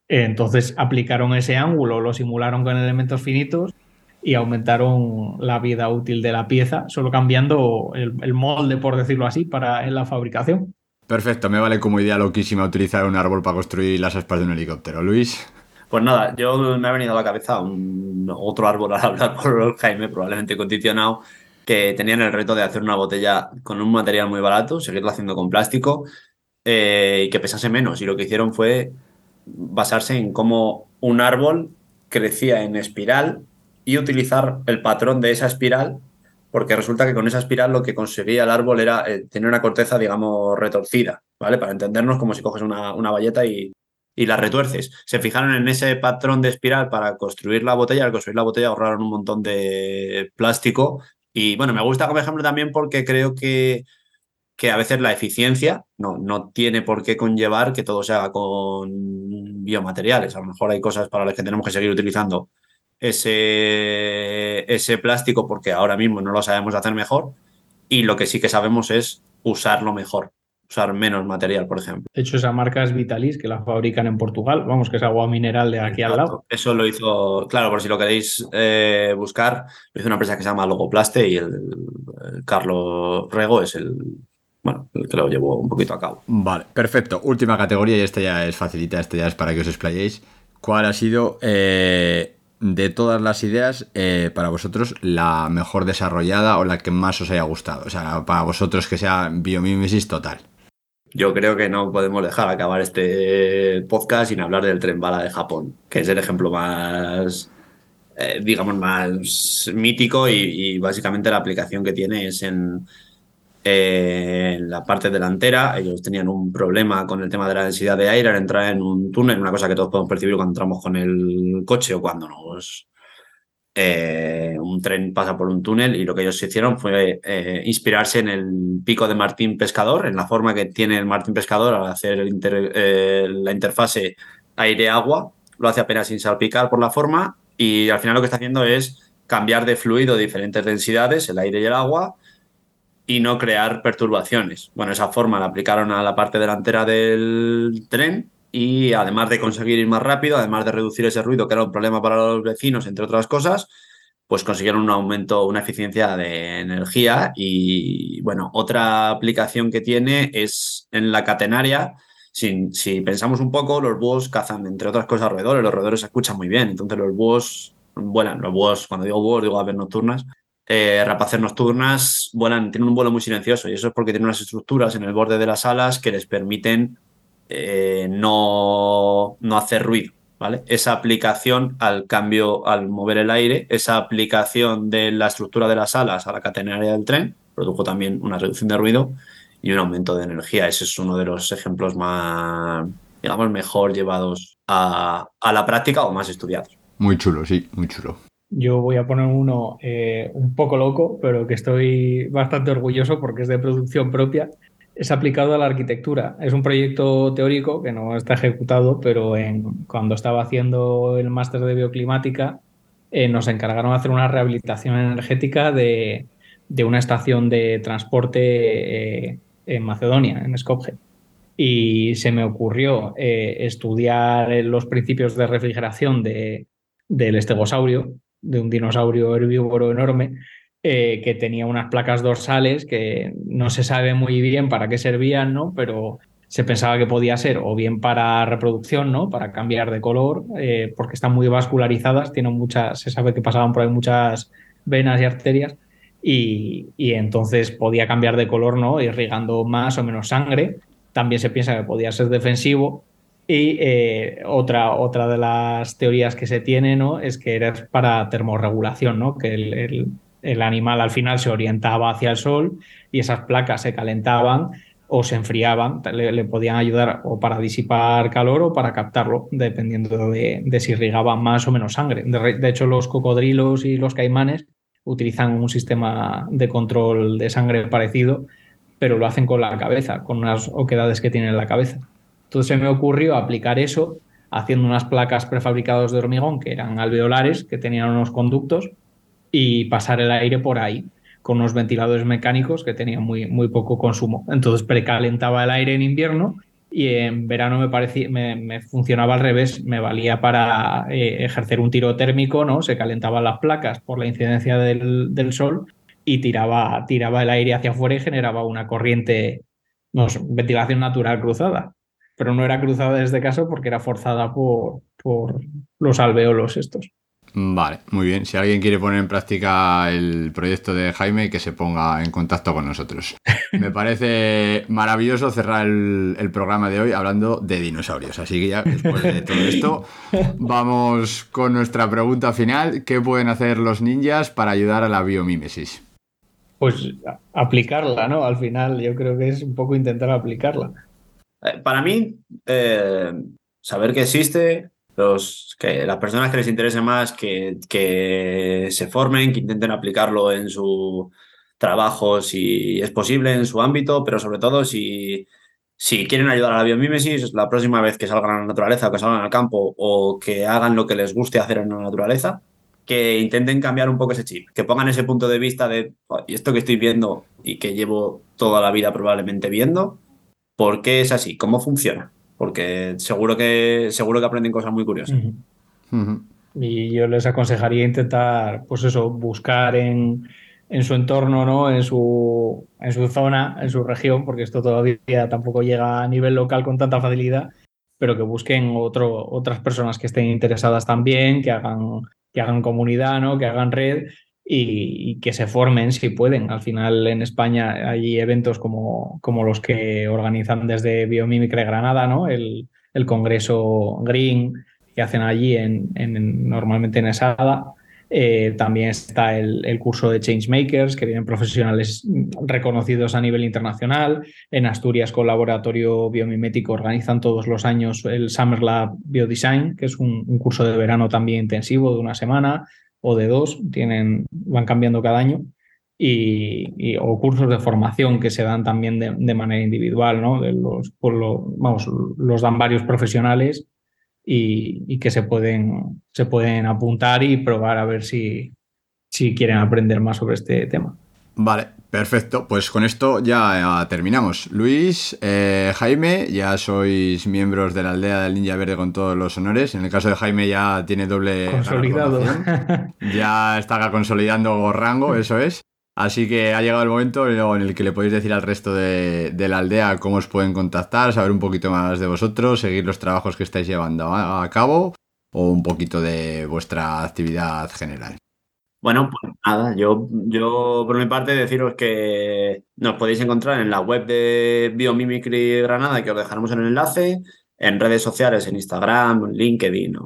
Entonces aplicaron ese ángulo, lo simularon con elementos finitos y aumentaron la vida útil de la pieza, solo cambiando el, el molde, por decirlo así, para en la fabricación. Perfecto, me vale como idea loquísima utilizar un árbol para construir las aspas de un helicóptero. Luis. Pues nada, yo me ha venido a la cabeza un, otro árbol al hablar por Jaime, probablemente condicionado, que tenían el reto de hacer una botella con un material muy barato, seguirla haciendo con plástico eh, y que pesase menos. Y lo que hicieron fue basarse en cómo un árbol crecía en espiral y utilizar el patrón de esa espiral, porque resulta que con esa espiral lo que conseguía el árbol era eh, tener una corteza, digamos, retorcida, ¿vale? Para entendernos como si coges una, una valleta y, y la retuerces. Se fijaron en ese patrón de espiral para construir la botella. Al construir la botella ahorraron un montón de plástico. Y bueno, me gusta como ejemplo también porque creo que, que a veces la eficiencia no, no tiene por qué conllevar que todo se haga con biomateriales. A lo mejor hay cosas para las que tenemos que seguir utilizando ese, ese plástico porque ahora mismo no lo sabemos hacer mejor. Y lo que sí que sabemos es usarlo mejor, usar menos material, por ejemplo. De hecho, esa marca es Vitalis, que la fabrican en Portugal. Vamos, que es agua mineral de aquí al lado. Eso lo hizo, claro, por si lo queréis eh, buscar, lo hizo una empresa que se llama Logoplaste y el, el Carlos Rego es el, bueno, el que lo llevó un poquito a cabo. Vale, perfecto. Última categoría y esta ya es facilita, esta ya es para que os explayéis. ¿Cuál ha sido eh, de todas las ideas eh, para vosotros la mejor desarrollada o la que más os haya gustado? O sea, para vosotros que sea biomimesis total. Yo creo que no podemos dejar acabar este podcast sin hablar del tren bala de Japón, que es el ejemplo más, eh, digamos, más mítico y, y, básicamente la aplicación que tiene es en, en la parte delantera. Ellos tenían un problema con el tema de la densidad de aire al entrar en un túnel, una cosa que todos podemos percibir cuando entramos con el coche o cuando nos eh, un tren pasa por un túnel y lo que ellos hicieron fue eh, inspirarse en el pico de Martín Pescador, en la forma que tiene el Martín Pescador al hacer eh, la interfase aire-agua. Lo hace apenas sin salpicar por la forma y al final lo que está haciendo es cambiar de fluido diferentes densidades, el aire y el agua, y no crear perturbaciones. Bueno, esa forma la aplicaron a la parte delantera del tren y además de conseguir ir más rápido, además de reducir ese ruido que era un problema para los vecinos, entre otras cosas, pues consiguieron un aumento, una eficiencia de energía y bueno, otra aplicación que tiene es en la catenaria. Si, pensamos un poco, los búhos cazan, entre otras cosas, roedores. Los roedores se escuchan muy bien, entonces los búhos vuelan. Los búhos, cuando digo búhos, digo aves nocturnas. Eh, rapaces nocturnas vuelan, tienen un vuelo muy silencioso y eso es porque tienen unas estructuras en el borde de las alas que les permiten eh, no, no hacer ruido. ¿Vale? Esa aplicación al cambio, al mover el aire, esa aplicación de la estructura de las alas a la catenaria del tren, produjo también una reducción de ruido y un aumento de energía. Ese es uno de los ejemplos más, digamos, mejor llevados a, a la práctica o más estudiados. Muy chulo, sí, muy chulo. Yo voy a poner uno eh, un poco loco, pero que estoy bastante orgulloso porque es de producción propia es aplicado a la arquitectura. Es un proyecto teórico que no está ejecutado, pero cuando estaba haciendo el máster de bioclimática eh, nos encargaron de hacer una rehabilitación energética de, una estación de transporte eh, en Macedonia, en Skopje. Y se me ocurrió estudiar los principios de refrigeración de, del estegosaurio, de un dinosaurio herbívoro enorme, eh, que tenía unas placas dorsales que no se sabe muy bien para qué servían, ¿no? Pero se pensaba que podía ser o bien para reproducción, ¿no? Para cambiar de color, eh, porque están muy vascularizadas, tienen muchas, se sabe que pasaban por ahí muchas venas y arterias, y, entonces podía cambiar de color, ¿no? Irrigando más o menos sangre. También se piensa que podía ser defensivo. Y eh, otra, otra de las teorías que se tiene, ¿no? Es que era para termorregulación, ¿no? Que el el animal al final se orientaba hacia el sol y esas placas se calentaban o se enfriaban, le, podían ayudar o para disipar calor o para captarlo, dependiendo de, si irrigaba más o menos sangre. De, hecho, los cocodrilos y los caimanes utilizan un sistema de control de sangre parecido, pero lo hacen con la cabeza, con unas oquedades que tienen en la cabeza. Entonces se me ocurrió aplicar eso haciendo unas placas prefabricadas de hormigón que eran alveolares, que tenían unos conductos y pasar el aire por ahí con unos ventiladores mecánicos que tenían muy, muy poco consumo. Entonces precalentaba el aire en invierno y en verano me, parecía, me, funcionaba al revés, me valía para eh, ejercer un tiro térmico, ¿no? Se calentaban las placas por la incidencia del, del, sol y tiraba, tiraba el aire hacia afuera y generaba una corriente, no, ventilación natural cruzada. Pero no era cruzada en este caso porque era forzada por, por los alveolos estos. Vale, muy bien. Si alguien quiere poner en práctica el proyecto de Jaime, que se ponga en contacto con nosotros. Me parece maravilloso cerrar el, programa de hoy hablando de dinosaurios. Así que ya después de todo esto, vamos con nuestra pregunta final. ¿Qué pueden hacer los ninjas para ayudar a la biomímesis? Pues aplicarla, ¿no? Al final yo creo que es un poco intentar aplicarla. Eh, para mí, eh, saber que existe, los, que las personas que les interese más que, que se formen, que intenten aplicarlo en su trabajo si es posible, en su ámbito, pero sobre todo si, si quieren ayudar a la biomímesis, la próxima vez que salgan a la naturaleza o que salgan al campo o que hagan lo que les guste hacer en la naturaleza, que intenten cambiar un poco ese chip, que pongan ese punto de vista de esto que estoy viendo y que llevo toda la vida probablemente viendo, ¿por qué es así? ¿Cómo funciona? porque seguro que, seguro que aprenden cosas muy curiosas. Y yo les aconsejaría intentar, pues eso, buscar en, su entorno, ¿no? En su, en su zona, en su región, porque esto todavía tampoco llega a nivel local con tanta facilidad, pero que busquen otro, otras personas que estén interesadas también, que hagan, que hagan comunidad, ¿no? Que hagan red y, que se formen si pueden. Al final en España hay eventos como, como los que organizan desde Biomimicry Granada, ¿no? El, el Congreso Green que hacen allí en, en normalmente en Esada. Eh, también está el, el, curso de Changemakers, que vienen profesionales reconocidos a nivel internacional. En Asturias, con Laboratorio Biomimético, organizan todos los años el Summer Lab Biodesign, que es un curso de verano también intensivo de una semana o de dos, tienen, van cambiando cada año, y, o cursos de formación que se dan también de, manera individual, ¿no? De los, vamos, los dan varios profesionales y, que se pueden, se pueden apuntar y probar a ver si, si quieren aprender más sobre este tema. Vale, perfecto. Pues con esto ya terminamos. Luis, eh, Jaime, ya sois miembros de la aldea del Ninja Verde con todos los honores. En el caso de Jaime ya tiene doble. Consolidado. Ya está consolidando rango, eso es. Así que ha llegado el momento en el que le podéis decir al resto de, de, la aldea cómo os pueden contactar, saber un poquito más de vosotros, seguir los trabajos que estáis llevando a cabo o un poquito de vuestra actividad general. Bueno, pues nada, yo, yo por mi parte deciros que nos podéis encontrar en la web de Biomimicry Granada, que os dejaremos en el enlace, en redes sociales, en Instagram, LinkedIn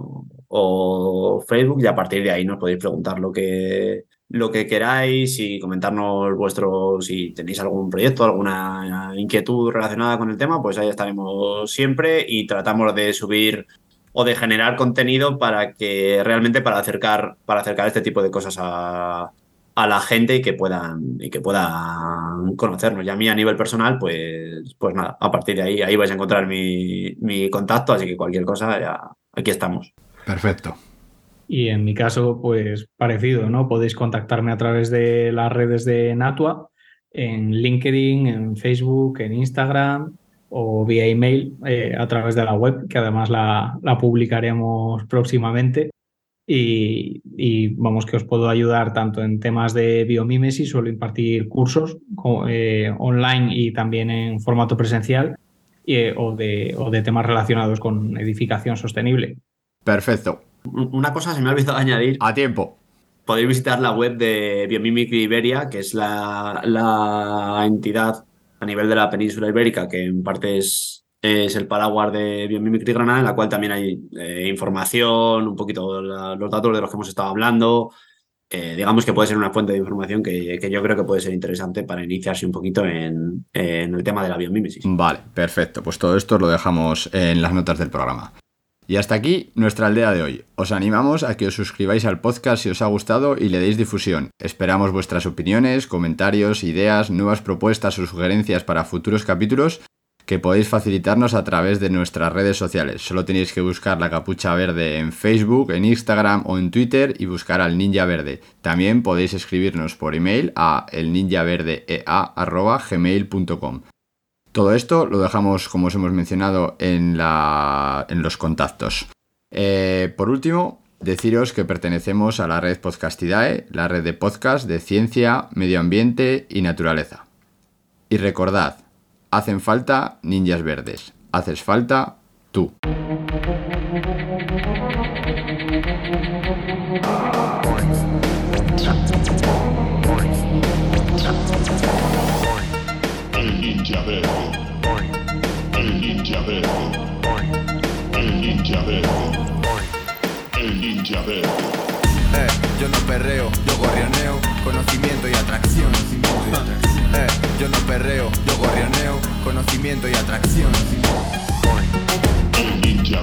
o, Facebook, y a partir de ahí nos podéis preguntar lo que, lo que queráis y comentarnos vuestro, si tenéis algún proyecto, alguna inquietud relacionada con el tema, pues ahí estaremos siempre y tratamos de subir o de generar contenido para que realmente para acercar, para acercar este tipo de cosas a, a la gente y que puedan y que puedan conocernos. Y a mí a nivel personal, pues, pues nada, a partir de ahí, ahí vais a encontrar mi, mi contacto, así que cualquier cosa, ya aquí estamos. Perfecto. Y en mi caso, pues parecido, ¿no? Podéis contactarme a través de las redes de Natua, en LinkedIn, en Facebook, en Instagram o vía email eh, a través de la web, que además la, publicaremos próximamente. Y, vamos que os puedo ayudar tanto en temas de biomímesis, suelo impartir cursos eh, online y también en formato presencial eh, o, de, o de temas relacionados con edificación sostenible. Perfecto. Una cosa se me ha olvidado añadir. A tiempo. Podéis visitar la web de Biomimicry Iberia, que es la, la entidad a nivel de la península ibérica, que en parte es, es el paraguas de Biomimicry Granada, en la cual también hay eh, información, un poquito los datos de los que hemos estado hablando. Digamos que puede ser una fuente de información que, que, yo creo que puede ser interesante para iniciarse un poquito en, en el tema de la biomímesis. Vale, perfecto. Pues todo esto lo dejamos en las notas del programa. Y hasta aquí nuestra aldea de hoy. Os animamos a que os suscribáis al podcast si os ha gustado y le deis difusión. Esperamos vuestras opiniones, comentarios, ideas, nuevas propuestas o sugerencias para futuros capítulos que podéis facilitarnos a través de nuestras redes sociales. Solo tenéis que buscar la capucha verde en Facebook, en Instagram o en Twitter y buscar al Ninja Verde. También podéis escribirnos por email a elninjaverdea.gmail.com. Todo esto lo dejamos, como os hemos mencionado, en, los contactos. Eh, por último, deciros que pertenecemos a la red Podcastidae, la red de podcast de ciencia, medio ambiente y naturaleza. Y recordad, hacen falta ninjas verdes. Haces falta tú. Eh, yo no perreo, yo gorrioneo, conocimiento y atracción. Eh, yo no perreo, yo gorrioneo, conocimiento y atracción. El ninja.